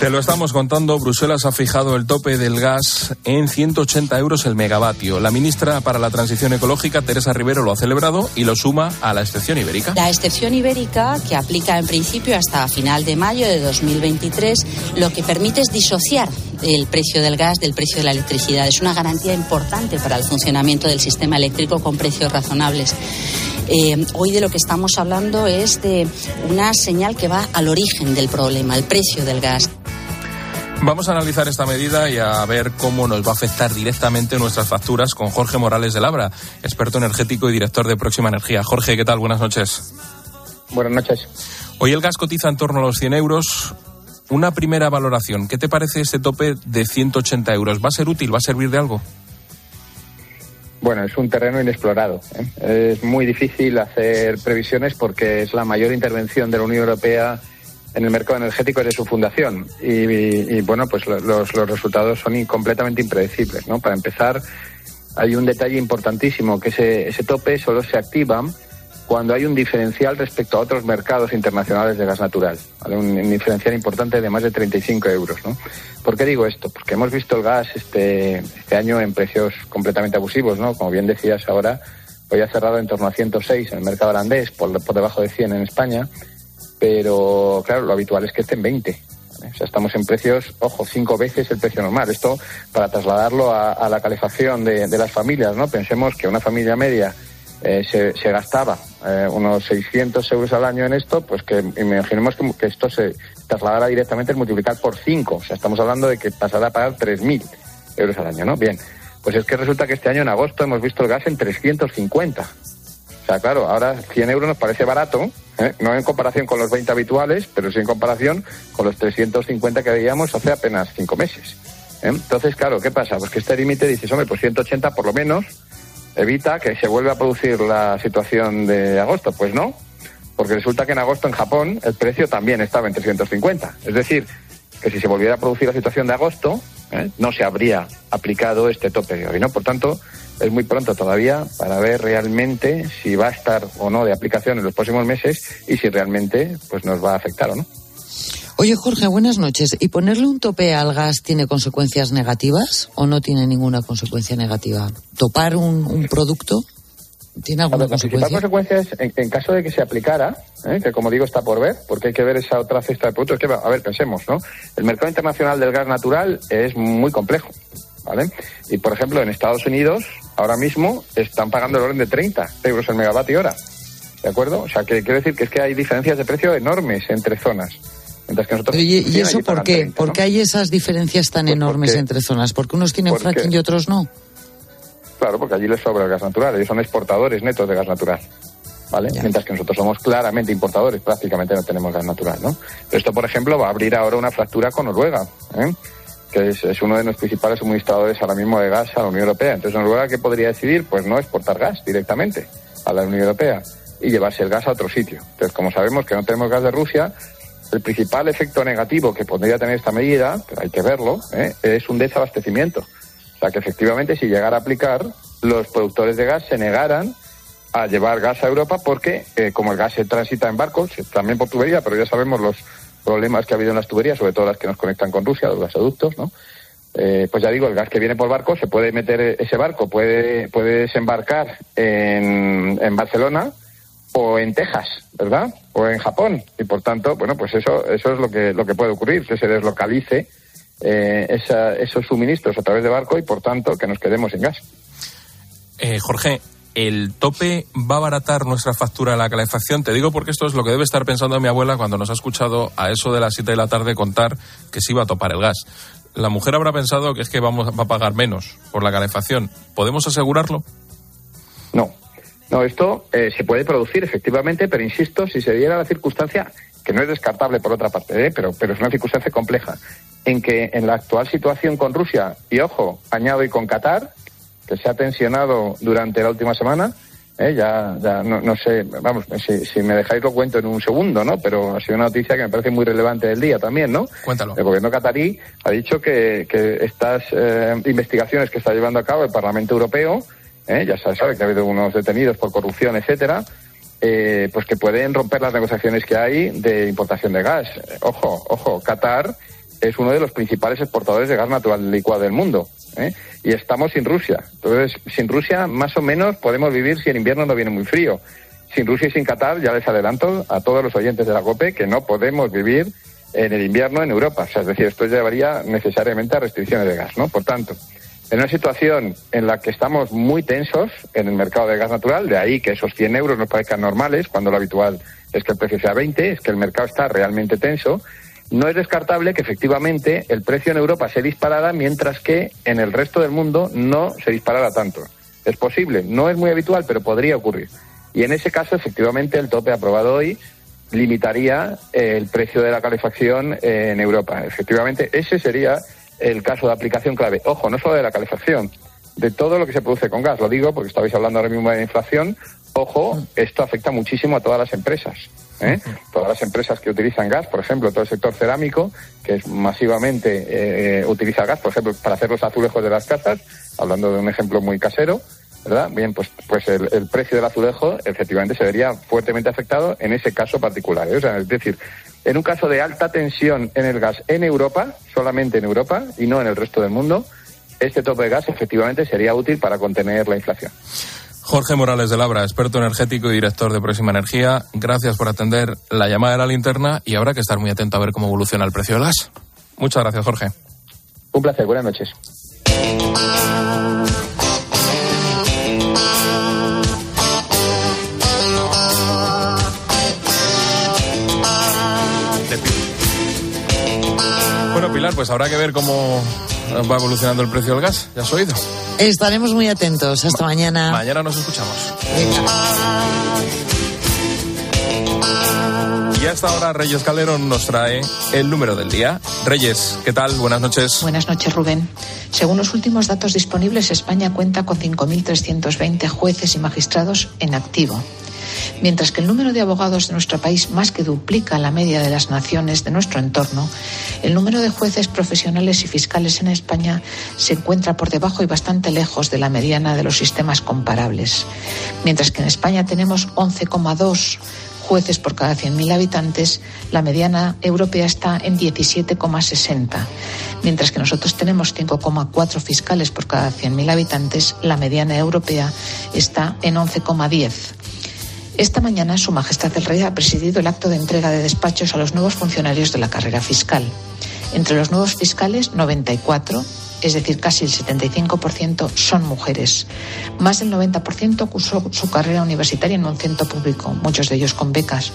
Speaker 1: Te lo estamos contando, Bruselas ha fijado el tope del gas en 180 euros el megavatio. La ministra para la Transición Ecológica, Teresa Rivero, lo ha celebrado y lo suma a la excepción ibérica.
Speaker 25: La excepción ibérica, que aplica en principio hasta final de mayo de 2023, lo que permite es disociar el precio del gas del precio de la electricidad. Es una garantía importante para el funcionamiento del sistema eléctrico con precios razonables. Eh, hoy de lo que estamos hablando es de una señal que va al origen del problema, el precio del gas.
Speaker 1: Vamos a analizar esta medida y a ver cómo nos va a afectar directamente nuestras facturas con Jorge Morales de Labra, experto energético y director de Próxima Energía. Jorge, ¿qué tal? Buenas noches.
Speaker 26: Buenas noches.
Speaker 1: Hoy el gas cotiza en torno a los 100 euros. Una primera valoración. ¿Qué te parece este tope de 180 euros? ¿Va a ser útil? ¿Va a servir de algo?
Speaker 26: Bueno, es un terreno inexplorado. ¿eh? Es muy difícil hacer previsiones porque es la mayor intervención de la Unión Europea en el mercado energético desde su fundación. Y, bueno, pues los, los, resultados son completamente impredecibles. ¿no? Para empezar, hay un detalle importantísimo, que ese, ese tope solo se activa cuando hay un diferencial respecto a otros mercados internacionales de gas natural, un, diferencial importante de más de 35 euros. ¿no? ¿Por qué digo esto? Porque hemos visto el gas este, este año en precios completamente abusivos, ¿no? como bien decías ahora, hoy ha cerrado en torno a 106 en el mercado holandés, por, por debajo de 100 en España, pero claro, lo habitual es que esté en 20. O sea, estamos en precios, ojo, cinco veces el precio normal. Esto para trasladarlo a, la calefacción de, de, las familias, ¿no? Pensemos que una familia media eh, se, gastaba eh, unos 600 euros al año en esto, pues que imaginemos que, que esto se trasladara directamente al multiplicar por 5. O sea, estamos hablando de que pasará a pagar 3.000 euros al año, ¿no? Bien, pues es que resulta que este año en agosto hemos visto el gas en 350. O sea, claro, ahora 100 euros nos parece barato, ¿eh? no en comparación con los 20 habituales, pero sí en comparación con los 350 que veíamos hace apenas 5 meses. ¿eh? Entonces, claro, ¿qué pasa? Pues que este límite dices, hombre, pues 180 por lo menos evita que se vuelva a producir la situación de agosto. Pues no, porque resulta que en agosto en Japón el precio también estaba en 350. Es decir, que si se volviera a producir la situación de agosto, ¿eh? no se habría aplicado este tope de hoy, ¿no? Por tanto, es muy pronto todavía para ver realmente si va a estar o no de aplicación en los próximos meses y si realmente pues nos va a afectar o no.
Speaker 24: Oye, Jorge, buenas noches. ¿Y ponerle un tope al gas tiene consecuencias negativas o no tiene ninguna consecuencia negativa? ¿Topar un, un producto tiene alguna
Speaker 26: ver,
Speaker 24: consecuencia?
Speaker 26: La consecuencia es, en, en, caso de que se aplicara, ¿eh? que como digo está por ver, porque hay que ver esa otra cesta de productos. que, a ver, pensemos, ¿no? El mercado internacional del gas natural es muy complejo, ¿vale? Y, por ejemplo, en Estados Unidos, ahora mismo, están pagando el orden de 30 euros el megavatio hora. ¿De acuerdo? O sea, que quiero decir que es que hay diferencias de precio enormes entre zonas. Que nosotros
Speaker 24: ¿Y, y eso por qué?
Speaker 26: 30,
Speaker 24: ¿Por qué hay esas diferencias tan
Speaker 26: pues
Speaker 24: enormes
Speaker 26: porque,
Speaker 24: entre zonas? ¿Porque unos tienen
Speaker 26: porque,
Speaker 24: fracking y otros no?
Speaker 26: Claro, porque allí les sobra el gas natural. Ellos son exportadores netos de gas natural. ¿Vale? Ya. Mientras que nosotros somos claramente importadores, prácticamente no tenemos gas natural, ¿no? Esto, por ejemplo, va a abrir ahora una fractura con Noruega, ¿eh? que es, es, uno de los principales suministradores ahora mismo de gas a la Unión Europea. Entonces, Noruega, ¿qué podría decidir? Pues no exportar gas directamente a la Unión Europea y llevarse el gas a otro sitio. Entonces, como sabemos que no tenemos gas de Rusia, el principal efecto negativo que podría tener esta medida, pero hay que verlo, ¿eh? es un desabastecimiento. O sea, que efectivamente si llegara a aplicar, los productores de gas se negaran a llevar gas a Europa porque eh, como el gas se transita en barcos, también por tubería, pero ya sabemos los problemas que ha habido en las tuberías, sobre todo las que nos conectan con Rusia, los gasoductos, ¿no? Eh, pues ya digo, el gas que viene por barco se puede meter ese barco, puede, puede desembarcar en, en Barcelona o en Texas, ¿verdad? O en Japón. Y por tanto, bueno, pues eso, eso es lo que, lo que puede ocurrir, que se deslocalice eh, esa, esos suministros a través de barco y por tanto que nos quedemos sin gas.
Speaker 1: Eh, Jorge, ¿el tope va a abaratar nuestra factura de la calefacción? Te digo porque esto es lo que debe estar pensando mi abuela cuando nos ha escuchado a eso de las 7 de la tarde contar que se iba a topar el gas. La mujer habrá pensado que es que vamos va a pagar menos por la calefacción. ¿Podemos asegurarlo?
Speaker 26: No, no, esto eh, se puede producir efectivamente, pero insisto, si se diera la circunstancia, que no es descartable por otra parte, ¿eh? pero, pero es una circunstancia compleja, en que en la actual situación con Rusia, y ojo, añado y con Qatar, que se ha tensionado durante la última semana, ¿eh? ya, ya no, no, sé, vamos, si, si, me dejáis lo cuento en un segundo, ¿no? Pero ha sido una noticia que me parece muy relevante del día también, ¿no?
Speaker 1: Cuéntalo.
Speaker 26: El gobierno catarí ha dicho que, que estas eh, investigaciones que está llevando a cabo el Parlamento Europeo, ¿eh? ya se sabe que ha habido unos detenidos por corrupción, etcétera, eh, pues que pueden romper las negociaciones que hay de importación de gas. Ojo, ojo, Qatar es uno de los principales exportadores de gas natural licuado del mundo. ¿eh? Y estamos sin Rusia. Entonces, sin Rusia, más o menos podemos vivir si en invierno no viene muy frío. Sin Rusia y sin Qatar, ya les adelanto a todos los oyentes de la COPE que no podemos vivir en el invierno en Europa. O sea, es decir, esto llevaría necesariamente a restricciones de gas, ¿no? Por tanto, en una situación en la que estamos muy tensos en el mercado de gas natural, de ahí que esos 100 euros nos parezcan normales, cuando lo habitual es que el precio sea 20, es que el mercado está realmente tenso, no es descartable que efectivamente el precio en Europa se disparara mientras que en el resto del mundo no se disparara tanto. Es posible, no es muy habitual, pero podría ocurrir. Y en ese caso, efectivamente, el tope aprobado hoy limitaría el precio de la calefacción en Europa. Efectivamente, ese sería el caso de aplicación clave. Ojo, no solo de la calefacción, de todo lo que se produce con gas. Lo digo porque estabais hablando ahora mismo de inflación. Ojo, esto afecta muchísimo a todas las empresas. ¿eh? Todas las empresas que utilizan gas, por ejemplo, todo el sector cerámico, que es masivamente eh, utiliza gas, por ejemplo, para hacer los azulejos de las casas, hablando de un ejemplo muy casero, ¿verdad? Bien, pues, pues el, precio del azulejo efectivamente se vería fuertemente afectado en ese caso particular. ¿eh? O sea, es decir, en un caso de alta tensión en el gas en Europa, solamente en Europa y no en el resto del mundo, este tope de gas efectivamente sería útil para contener la inflación.
Speaker 1: Jorge Morales de Labra, experto energético y director de Próxima Energía, gracias por atender la llamada de la linterna y habrá que estar muy atento a ver cómo evoluciona el precio del gas. Muchas gracias, Jorge.
Speaker 26: Un placer, buenas noches.
Speaker 1: Pilar, pues habrá que ver cómo va evolucionando el precio del gas. ¿Ya has oído?
Speaker 24: Estaremos muy atentos. Hasta mañana.
Speaker 1: Mañana nos escuchamos. Y hasta ahora Reyes Calderón nos trae el número del día. Reyes, ¿qué tal? Buenas noches.
Speaker 27: Buenas noches, Rubén. Según los últimos datos disponibles, España cuenta con 5.320 jueces y magistrados en activo mientras que el número de abogados de nuestro país más que duplica la media de las naciones de nuestro entorno, el número de jueces profesionales y fiscales en España se encuentra por debajo y bastante lejos de la mediana de los sistemas comparables. Mientras que en España tenemos 11,2 jueces por cada 100.000 habitantes, la mediana europea está en 17,60. Mientras que nosotros tenemos 5,4 fiscales por cada 100.000 habitantes, la mediana europea está en 11,10. Esta mañana Su Majestad el Rey ha presidido el acto de entrega de despachos a los nuevos funcionarios de la carrera fiscal. Entre los nuevos fiscales, 94 es decir, casi el 75% son mujeres. Más del 90% cursó su carrera universitaria en un centro público, muchos de ellos con becas,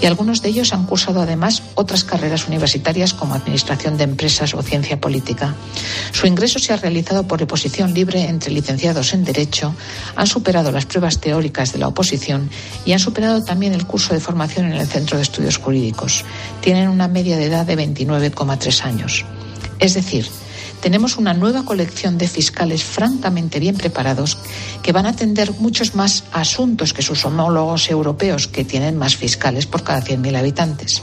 Speaker 27: y algunos de ellos han cursado además otras carreras universitarias como Administración de Empresas o Ciencia Política. Su ingreso se ha realizado por oposición libre entre licenciados en Derecho, han superado las pruebas teóricas de la oposición y han superado también el curso de formación en el Centro de Estudios Jurídicos. Tienen una media de edad de 29,3 años. Es decir, tenemos una nueva colección de fiscales francamente bien preparados que van a atender muchos más asuntos que sus homólogos europeos que tienen más fiscales por cada 100.000 habitantes.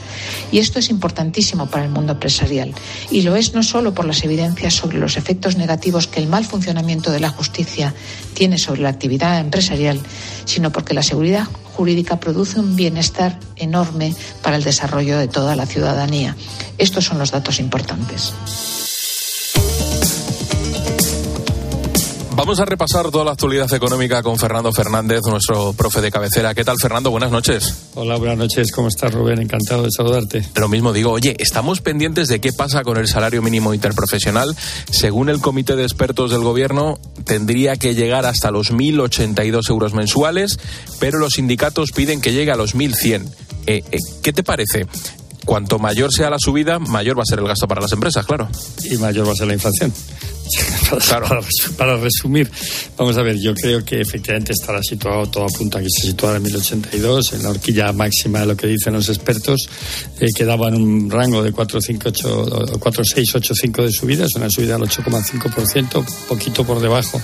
Speaker 27: Y esto es importantísimo para el mundo empresarial. Y lo es no solo por las evidencias sobre los efectos negativos que el mal funcionamiento de la justicia tiene sobre la actividad empresarial, sino porque la seguridad jurídica produce un bienestar enorme para el desarrollo de toda la ciudadanía. Estos son los datos importantes.
Speaker 1: Vamos a repasar toda la actualidad económica con Fernando Fernández, nuestro profe de cabecera. ¿Qué tal, Fernando? Buenas noches.
Speaker 28: Hola, buenas noches. ¿Cómo estás, Rubén? Encantado de saludarte.
Speaker 1: Lo mismo digo, oye, estamos pendientes de qué pasa con el salario mínimo interprofesional. Según el comité de expertos del gobierno, tendría que llegar hasta los 1.082 euros mensuales, pero los sindicatos piden que llegue a los 1.100. Eh, eh, ¿Qué te parece? Cuanto mayor sea la subida, mayor va a ser el gasto para las empresas, claro.
Speaker 28: Y mayor va a ser la inflación. Para, para, resumir, vamos a ver, yo creo que efectivamente estará situado, todo apunta a que se situará en 1082, en la horquilla máxima de lo que dicen los expertos, eh, que daban un rango de 4,685 de subida, es una subida del 8,5%, poquito por debajo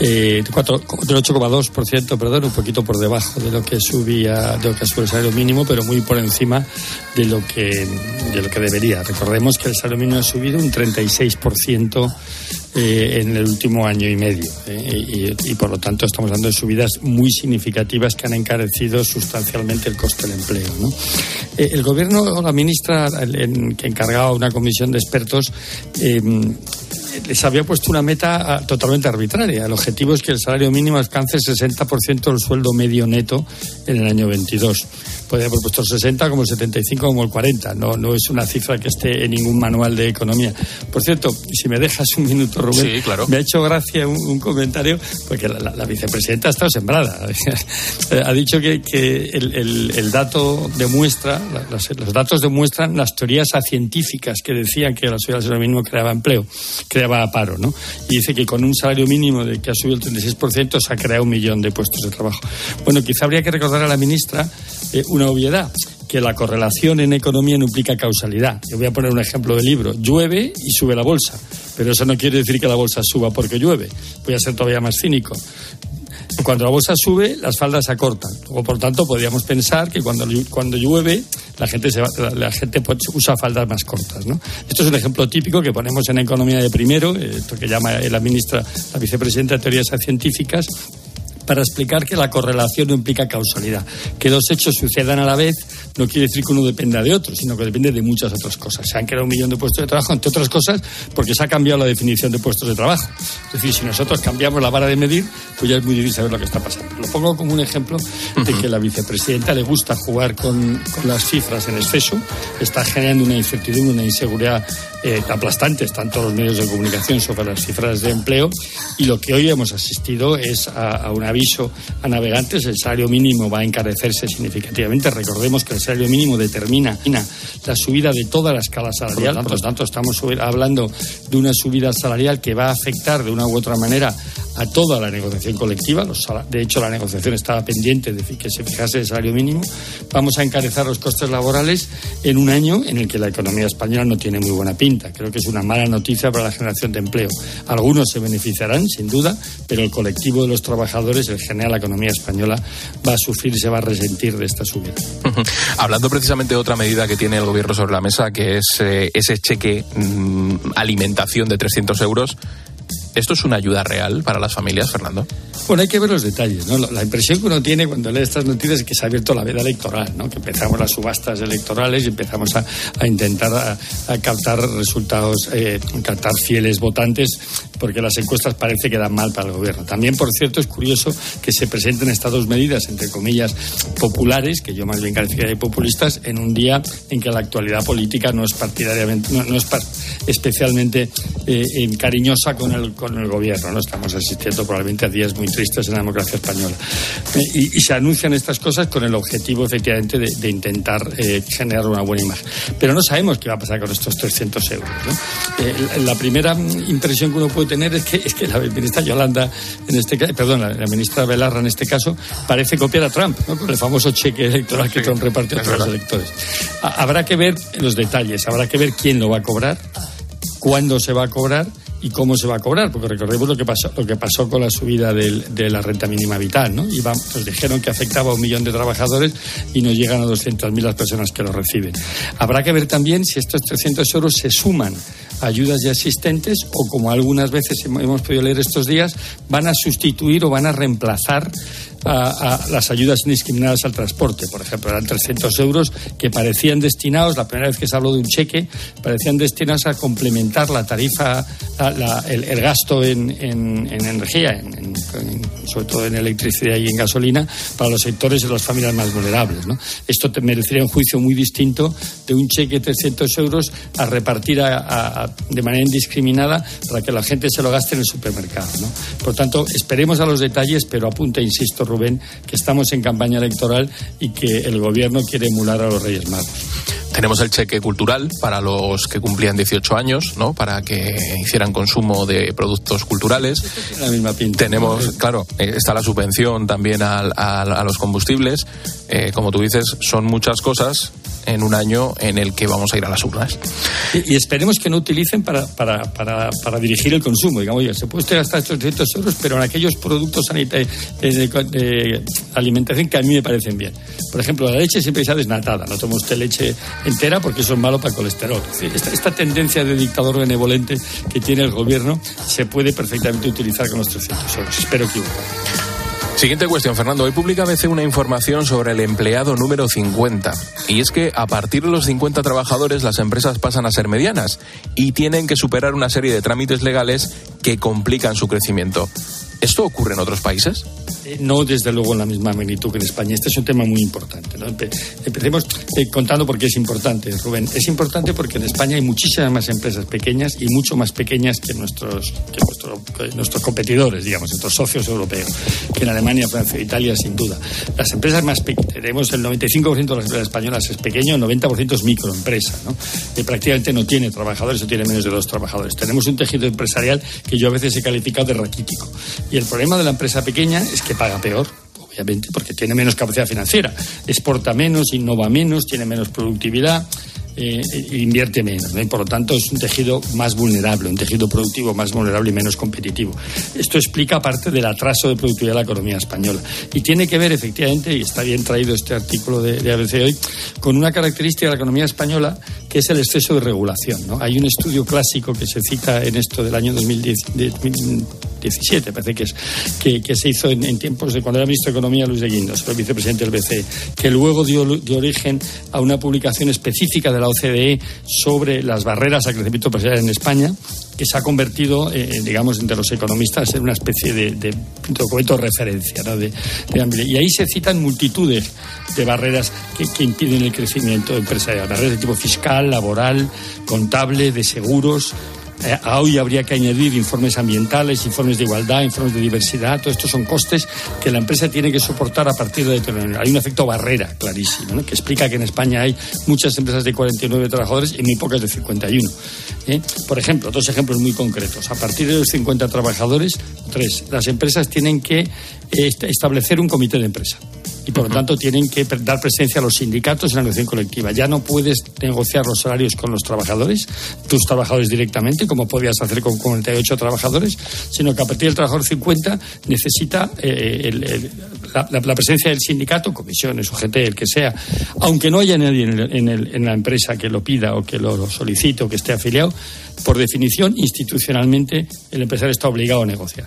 Speaker 28: eh, del 8,2%, perdón, un poquito por debajo de lo que subía, de lo que sube el salario mínimo, pero muy por encima de lo que de lo que debería. Recordemos que el salario mínimo ha subido un 36% eh, en el último año y medio eh, y, por lo tanto estamos hablando de subidas muy significativas que han encarecido sustancialmente el coste del empleo. Eh, el gobierno la ministra que encargaba una comisión de expertos eh, les había puesto una meta ah, totalmente arbitraria. El objetivo es que el salario mínimo alcance el 60% del sueldo medio neto en el año 22. Puede haber puesto el 60 como el 75 como el 40. No, no es una cifra que esté en ningún manual de economía. Por cierto, si me dejas un minuto, Rubén, me ha hecho gracia un, comentario porque la, vicepresidenta ha estado sembrada. ha dicho que, el, dato demuestra, los, los, datos demuestran las teorías científicas que decían que la subida del salario mínimo creaba empleo va a paro, ¿no? Y dice que con un salario mínimo de que ha subido el 36% se ha creado un millón de puestos de trabajo. Bueno, quizá habría que recordar a la ministra eh, una obviedad que la correlación en economía no implica causalidad. Yo voy a poner un ejemplo del libro. Llueve y sube la bolsa, pero eso no quiere decir que la bolsa suba porque llueve. Voy a ser todavía más cínico. Cuando la bolsa sube, las faldas se acortan. Por tanto, podríamos pensar que cuando, cuando llueve, la gente, se la, gente pues, usa faldas más cortas. ¿no? Esto es un ejemplo típico que ponemos en economía de primero, esto que llama la ministra, la vicepresidenta de teorías científicas, para explicar que la correlación no implica causalidad. Que dos hechos sucedan a la vez no quiere decir que uno dependa de otro, sino que depende de muchas otras cosas. Se han creado un millón de puestos de trabajo, entre otras cosas, porque se ha cambiado la definición de puestos de trabajo. Es decir, si nosotros cambiamos la vara de medir, pues ya es muy difícil saber lo que está pasando. Lo pongo como un ejemplo de que la vicepresidenta le gusta jugar con, con las cifras en exceso, está generando una incertidumbre, una inseguridad eh, aplastante, están todos los medios de comunicación sobre las cifras de empleo y lo que hoy hemos asistido es a, un aviso a navegantes, el salario mínimo va a encarecerse significativamente. Recordemos que el salario mínimo determina la subida de toda la escala salarial, por lo tanto estamos hablando de una subida salarial que va a afectar de una u otra manera a toda la negociación colectiva. de hecho, la negociación estaba pendiente de que se fijase el salario mínimo. Vamos a encarecer los costes laborales en un año en el que la economía española no tiene muy buena pinta. Creo que es una mala noticia para la generación de empleo. Algunos se beneficiarán, sin duda, pero el colectivo de los trabajadores, el general, la economía española, va a sufrir y se va a resentir de esta subida.
Speaker 1: Hablando precisamente de otra medida que tiene el gobierno sobre la mesa, que es eh, ese cheque mm, alimentación de 300 euros ¿Esto es una ayuda real para las familias, Fernando?
Speaker 28: Bueno, hay que ver los detalles. ¿no? La impresión que uno tiene cuando lee estas noticias es que se ha abierto la veda electoral, ¿no? que empezamos las subastas electorales y empezamos a, intentar captar resultados, eh, captar fieles votantes, porque las encuestas parece que dan mal para el gobierno. También, por cierto, es curioso que se presenten estas dos medidas, entre comillas, populares, que yo más bien calificaría de populistas, en un día en que la actualidad política no es partidariamente, no, es especialmente eh, cariñosa con el con el gobierno. ¿no? Estamos asistiendo probablemente a días muy tristes en la democracia española. Eh, y, se anuncian estas cosas con el objetivo, efectivamente, de, intentar eh, generar una buena imagen. Pero no sabemos qué va a pasar con estos 300 euros. Eh, la, primera impresión que uno puede tener es que, es que la ministra Yolanda, en este perdón, la, ministra Belarra en este caso, parece copiar a Trump, ¿no? con el famoso cheque electoral que Trump repartió a todos los electores. Habrá que ver los detalles, habrá que ver quién lo va a cobrar cuándo se va a cobrar y cómo se va a cobrar, porque recordemos lo que pasó, lo que pasó con la subida de la renta mínima vital, ¿no? Nos dijeron que afectaba a un millón de trabajadores y no llegan a 200.000 las personas que lo reciben. Habrá que ver también si estos 300 euros se suman a ayudas ya existentes o, como algunas veces hemos podido leer estos días, van a sustituir o van a reemplazar a, las ayudas indiscriminadas al transporte. Por ejemplo, eran 300 euros que parecían destinados, la primera vez que se habló de un cheque, parecían destinados a complementar la tarifa, el, gasto en, energía, sobre todo en electricidad y en gasolina, para los sectores de las familias más vulnerables. Esto merecería un juicio muy distinto de un cheque de 300 euros a repartir de manera indiscriminada para que la gente se lo gaste en el supermercado. Por tanto, esperemos a los detalles, pero apunta, insisto, Rubén, que estamos en campaña electoral y que el gobierno quiere emular a los Reyes Magos.
Speaker 29: Tenemos el cheque cultural para los que cumplían 18 años, ¿no? Para que hicieran consumo de productos culturales.
Speaker 28: La misma pinta.
Speaker 29: Tenemos, claro, eh, está la subvención también a, los combustibles. Eh, como tú dices, son muchas cosas en un año en el que vamos a ir a las urnas.
Speaker 28: Y, esperemos que no utilicen para, para, para, para, dirigir el consumo. Digamos, oye, se puede gastar estos 300 euros, pero en aquellos productos sanitarios de, alimentación que a mí me parecen bien. Por ejemplo, la leche siempre está desnatada. No toma usted leche entera porque eso es malo para el colesterol. Esta, esta tendencia de dictador benevolente que tiene el gobierno se puede perfectamente utilizar con los 300 euros. Espero equivocarme.
Speaker 29: Siguiente cuestión, Fernando. Hoy publica ABC una información sobre el empleado número 50. Y es que a partir de los 50 trabajadores las empresas pasan a ser medianas y tienen que superar una serie de trámites legales que complican su crecimiento. ¿Esto ocurre en otros países?
Speaker 28: Eh, no, desde luego, en la misma magnitud que en España. Este es un tema muy importante. empecemos eh, contando por qué es importante, Rubén. Es importante porque en España hay muchísimas más empresas pequeñas y mucho más pequeñas que nuestros, nuestros competidores, digamos, nuestros socios europeos, que en Alemania, Francia e Italia, sin duda. Las empresas más pequeñas, tenemos el 95% de las empresas españolas es pequeño, el 90% es microempresa, ¿no? Y prácticamente no tiene trabajadores o tiene menos de dos trabajadores. Tenemos un tejido empresarial que yo a veces he calificado de raquítico. Y el problema de la empresa pequeña es que paga peor obviamente, porque tiene menos capacidad financiera, exporta menos, innova menos, tiene menos productividad, eh, invierte menos. Y por lo tanto, es un tejido más vulnerable, un tejido productivo más vulnerable y menos competitivo. Esto explica parte del atraso de productividad de la economía española. Y tiene que ver, efectivamente, y está bien traído este artículo de, ABC hoy, con una característica de la economía española que es el exceso de regulación. Hay un estudio clásico que se cita en esto del año 2010. 17, parece que es, que, se hizo en, tiempos de cuando era ministro de Economía Luis de Guindos, el vicepresidente del BCE, que luego dio, origen a una publicación específica de la OCDE sobre las barreras al crecimiento empresarial en España, que se ha convertido, eh, eh, digamos, entre los economistas en una especie de, documento de referencia. y ahí se citan multitudes de barreras que, que, impiden el crecimiento empresarial. Barreras de tipo fiscal, laboral, contable, de seguros, eh, hoy habría que añadir informes ambientales, informes de igualdad, informes de diversidad. Todos estos son costes que la empresa tiene que soportar a partir de Hay un efecto barrera clarísimo, que explica que en España hay muchas empresas de 49 trabajadores y muy pocas de 51. ¿eh? Por ejemplo, dos ejemplos muy concretos. A partir de los 50 trabajadores, tres, las empresas tienen que eh, establecer un comité de empresa y por lo tanto tienen que dar presencia a los sindicatos en la negociación colectiva. Ya no puedes negociar los salarios con los trabajadores, tus trabajadores directamente, como podías hacer con 48 trabajadores, sino que a partir del trabajador 50 necesita eh, la, presencia del sindicato, comisiones, UGT, el que sea, aunque no haya nadie en la empresa que lo pida o que lo solicite o que esté afiliado, por definición, institucionalmente, el empresario está obligado a negociar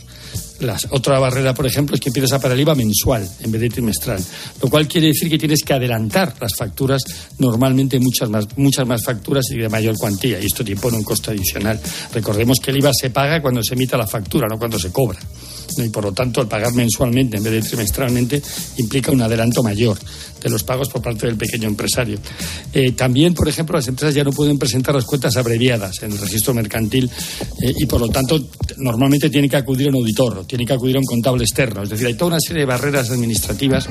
Speaker 28: otra barrera, por ejemplo, es que empiezas a pagar el IVA mensual en vez de trimestral, lo cual quiere decir que tienes que adelantar las facturas, normalmente muchas más, muchas más facturas y de mayor cuantía, y esto te impone un costo adicional. Recordemos que el IVA se paga cuando se emita la factura, no cuando se cobra. Y por lo tanto, el pagar mensualmente en vez de trimestralmente implica un adelanto mayor de los pagos por parte del pequeño empresario. Eh, también, por ejemplo, las empresas ya no pueden presentar las cuentas abreviadas en el registro mercantil eh, y, por lo tanto, normalmente tienen que acudir a un auditor, tienen que acudir a un contable externo. Es decir, hay toda una serie de barreras administrativas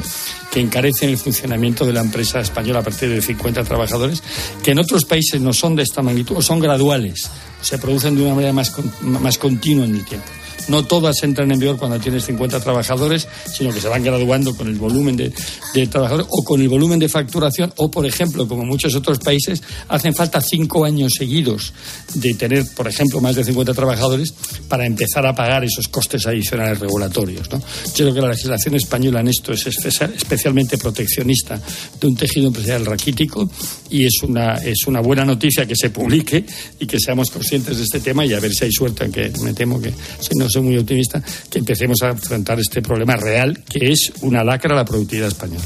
Speaker 28: que encarecen el funcionamiento de la empresa española a partir de 50 trabajadores, que en otros países no son de esta magnitud o son graduales, se producen de una manera más, más continua en el tiempo. No todas entran en vigor cuando tienes 50 trabajadores, sino que se van graduando con el volumen de, de trabajadores o con el volumen de facturación o, por ejemplo, como muchos otros países, hacen falta cinco años seguidos de tener, por ejemplo, más de 50 trabajadores para empezar a pagar esos costes adicionales regulatorios. ¿no? Yo creo que la legislación española en esto es especialmente proteccionista de un tejido empresarial raquítico y es una, es una buena noticia que se publique y que seamos conscientes de este tema y a ver si hay suerte, aunque me temo que, no soy muy optimista, que empecemos a enfrentar este problema real que es una lacra a la productividad española.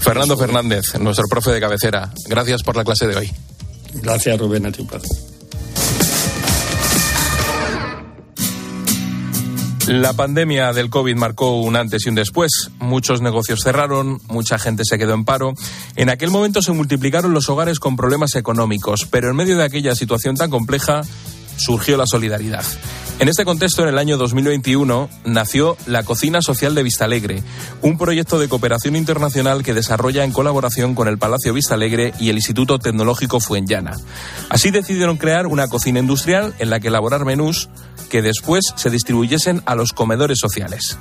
Speaker 1: Fernando Fernández, nuestro profe de cabecera, gracias por la clase de hoy.
Speaker 28: Gracias, Rubén, a ti un placer.
Speaker 1: La pandemia del COVID marcó un antes y un después. Muchos negocios cerraron, mucha gente se quedó en paro. En aquel momento se multiplicaron los hogares con problemas económicos, pero en medio de aquella situación tan compleja surgió la solidaridad. En este contexto, en el año 2021, nació la Cocina Social de Vistalegre, un proyecto de cooperación internacional que desarrolla en colaboración con el Palacio Vistalegre y el Instituto Tecnológico Fuenllana. Así decidieron crear una cocina industrial en la que elaborar menús que después se distribuyesen a los comedores sociales.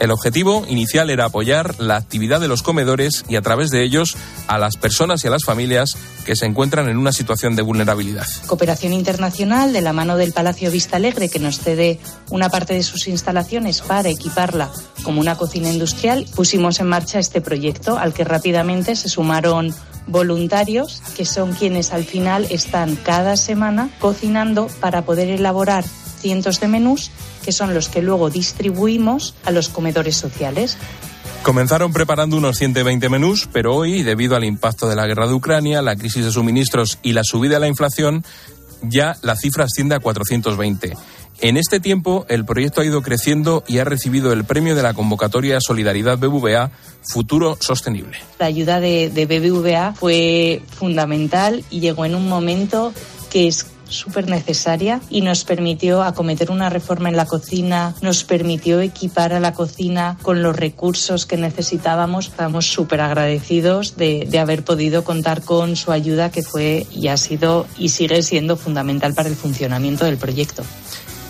Speaker 1: El objetivo inicial era apoyar la actividad de los comedores y a través de ellos a las personas y a las familias que se encuentran en una situación de vulnerabilidad.
Speaker 30: Cooperación internacional de la mano del Palacio Vista Alegre que nos cede una parte de sus instalaciones para equiparla como una cocina industrial, pusimos en marcha este proyecto al que rápidamente se sumaron voluntarios que son quienes al final están cada semana cocinando para poder elaborar cientos de menús que son los que luego distribuimos a los comedores sociales.
Speaker 1: Comenzaron preparando unos 120 menús, pero hoy, debido al impacto de la guerra de Ucrania, la crisis de suministros y la subida de la inflación, ya la cifra asciende a 420. En este tiempo, el proyecto ha ido creciendo y ha recibido el premio de la convocatoria Solidaridad BBVA Futuro Sostenible.
Speaker 30: La ayuda de, de BBVA fue fundamental y llegó en un momento que es súper necesaria y nos permitió acometer una reforma en la cocina, nos permitió equipar a la cocina con los recursos que necesitábamos. Estamos súper agradecidos de, de haber podido contar con su ayuda que fue y ha sido y sigue siendo fundamental para el funcionamiento del proyecto.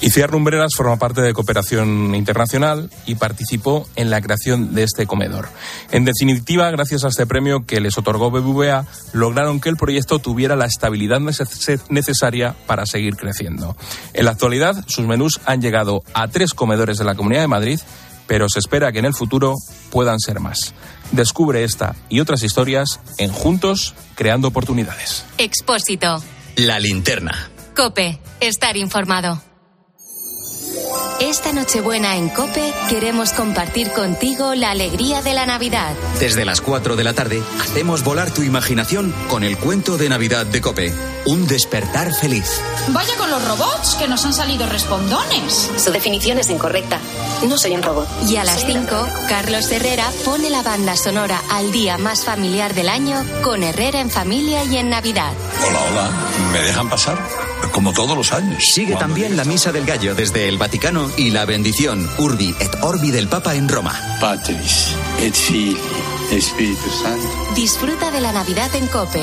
Speaker 1: Iciar Lumbreras forma parte de Cooperación Internacional y participó en la creación de este comedor. En definitiva, gracias a este premio que les otorgó BBVA, lograron que el proyecto tuviera la estabilidad necesaria para seguir creciendo. En la actualidad, sus menús han llegado a tres comedores de la Comunidad de Madrid, pero se espera que en el futuro puedan ser más. Descubre esta y otras historias en Juntos, creando oportunidades.
Speaker 2: Expósito.
Speaker 15: La linterna.
Speaker 2: Cope. Estar informado. Esta Nochebuena en Cope queremos compartir contigo la alegría de la Navidad.
Speaker 15: Desde las 4 de la tarde hacemos volar tu imaginación con el cuento de Navidad de Cope. Un despertar feliz.
Speaker 21: Vaya con los robots, que nos han salido respondones.
Speaker 31: Su definición es incorrecta. No soy un robot.
Speaker 2: Y a las 5, Carlos Herrera pone la banda sonora al día más familiar del año con Herrera en familia y en Navidad.
Speaker 32: Hola, hola. ¿Me dejan pasar? Como todos los años.
Speaker 15: Sigue también la Misa del Gallo desde el Vaticano y la bendición Urbi et Orbi del Papa en Roma.
Speaker 33: Patris et Filii Espíritu Santo.
Speaker 2: Disfruta de la Navidad en Cope.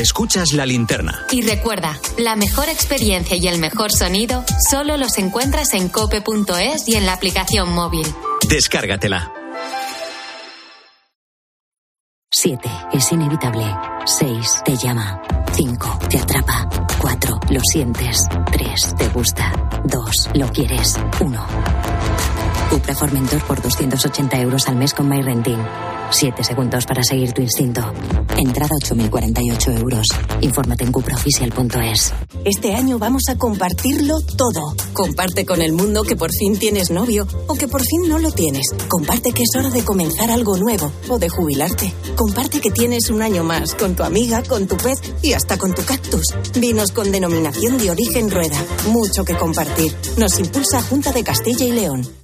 Speaker 15: Escuchas la linterna.
Speaker 2: Y recuerda, la mejor experiencia y el mejor sonido solo los encuentras en cope.es y en la aplicación móvil.
Speaker 15: Descárgatela.
Speaker 17: 7. Es inevitable. 6. Te llama. 5. Te atrapa. 4. Lo sientes. 3. Te gusta. 2. Lo quieres. 1. Cupra Formentor por 280 euros al mes con MyRenting. 7 segundos para seguir tu instinto. Entrada 8.048 euros. Infórmate en cupraoficial.es.
Speaker 34: Este año vamos a compartirlo todo. Comparte con el mundo que por fin tienes novio o que por fin no lo tienes. Comparte que es hora de comenzar algo nuevo o de jubilarte. Comparte que tienes un año más con tu amiga, con tu pez y hasta con tu cactus. Vinos con denominación de origen rueda. Mucho que compartir. Nos impulsa Junta de Castilla y León.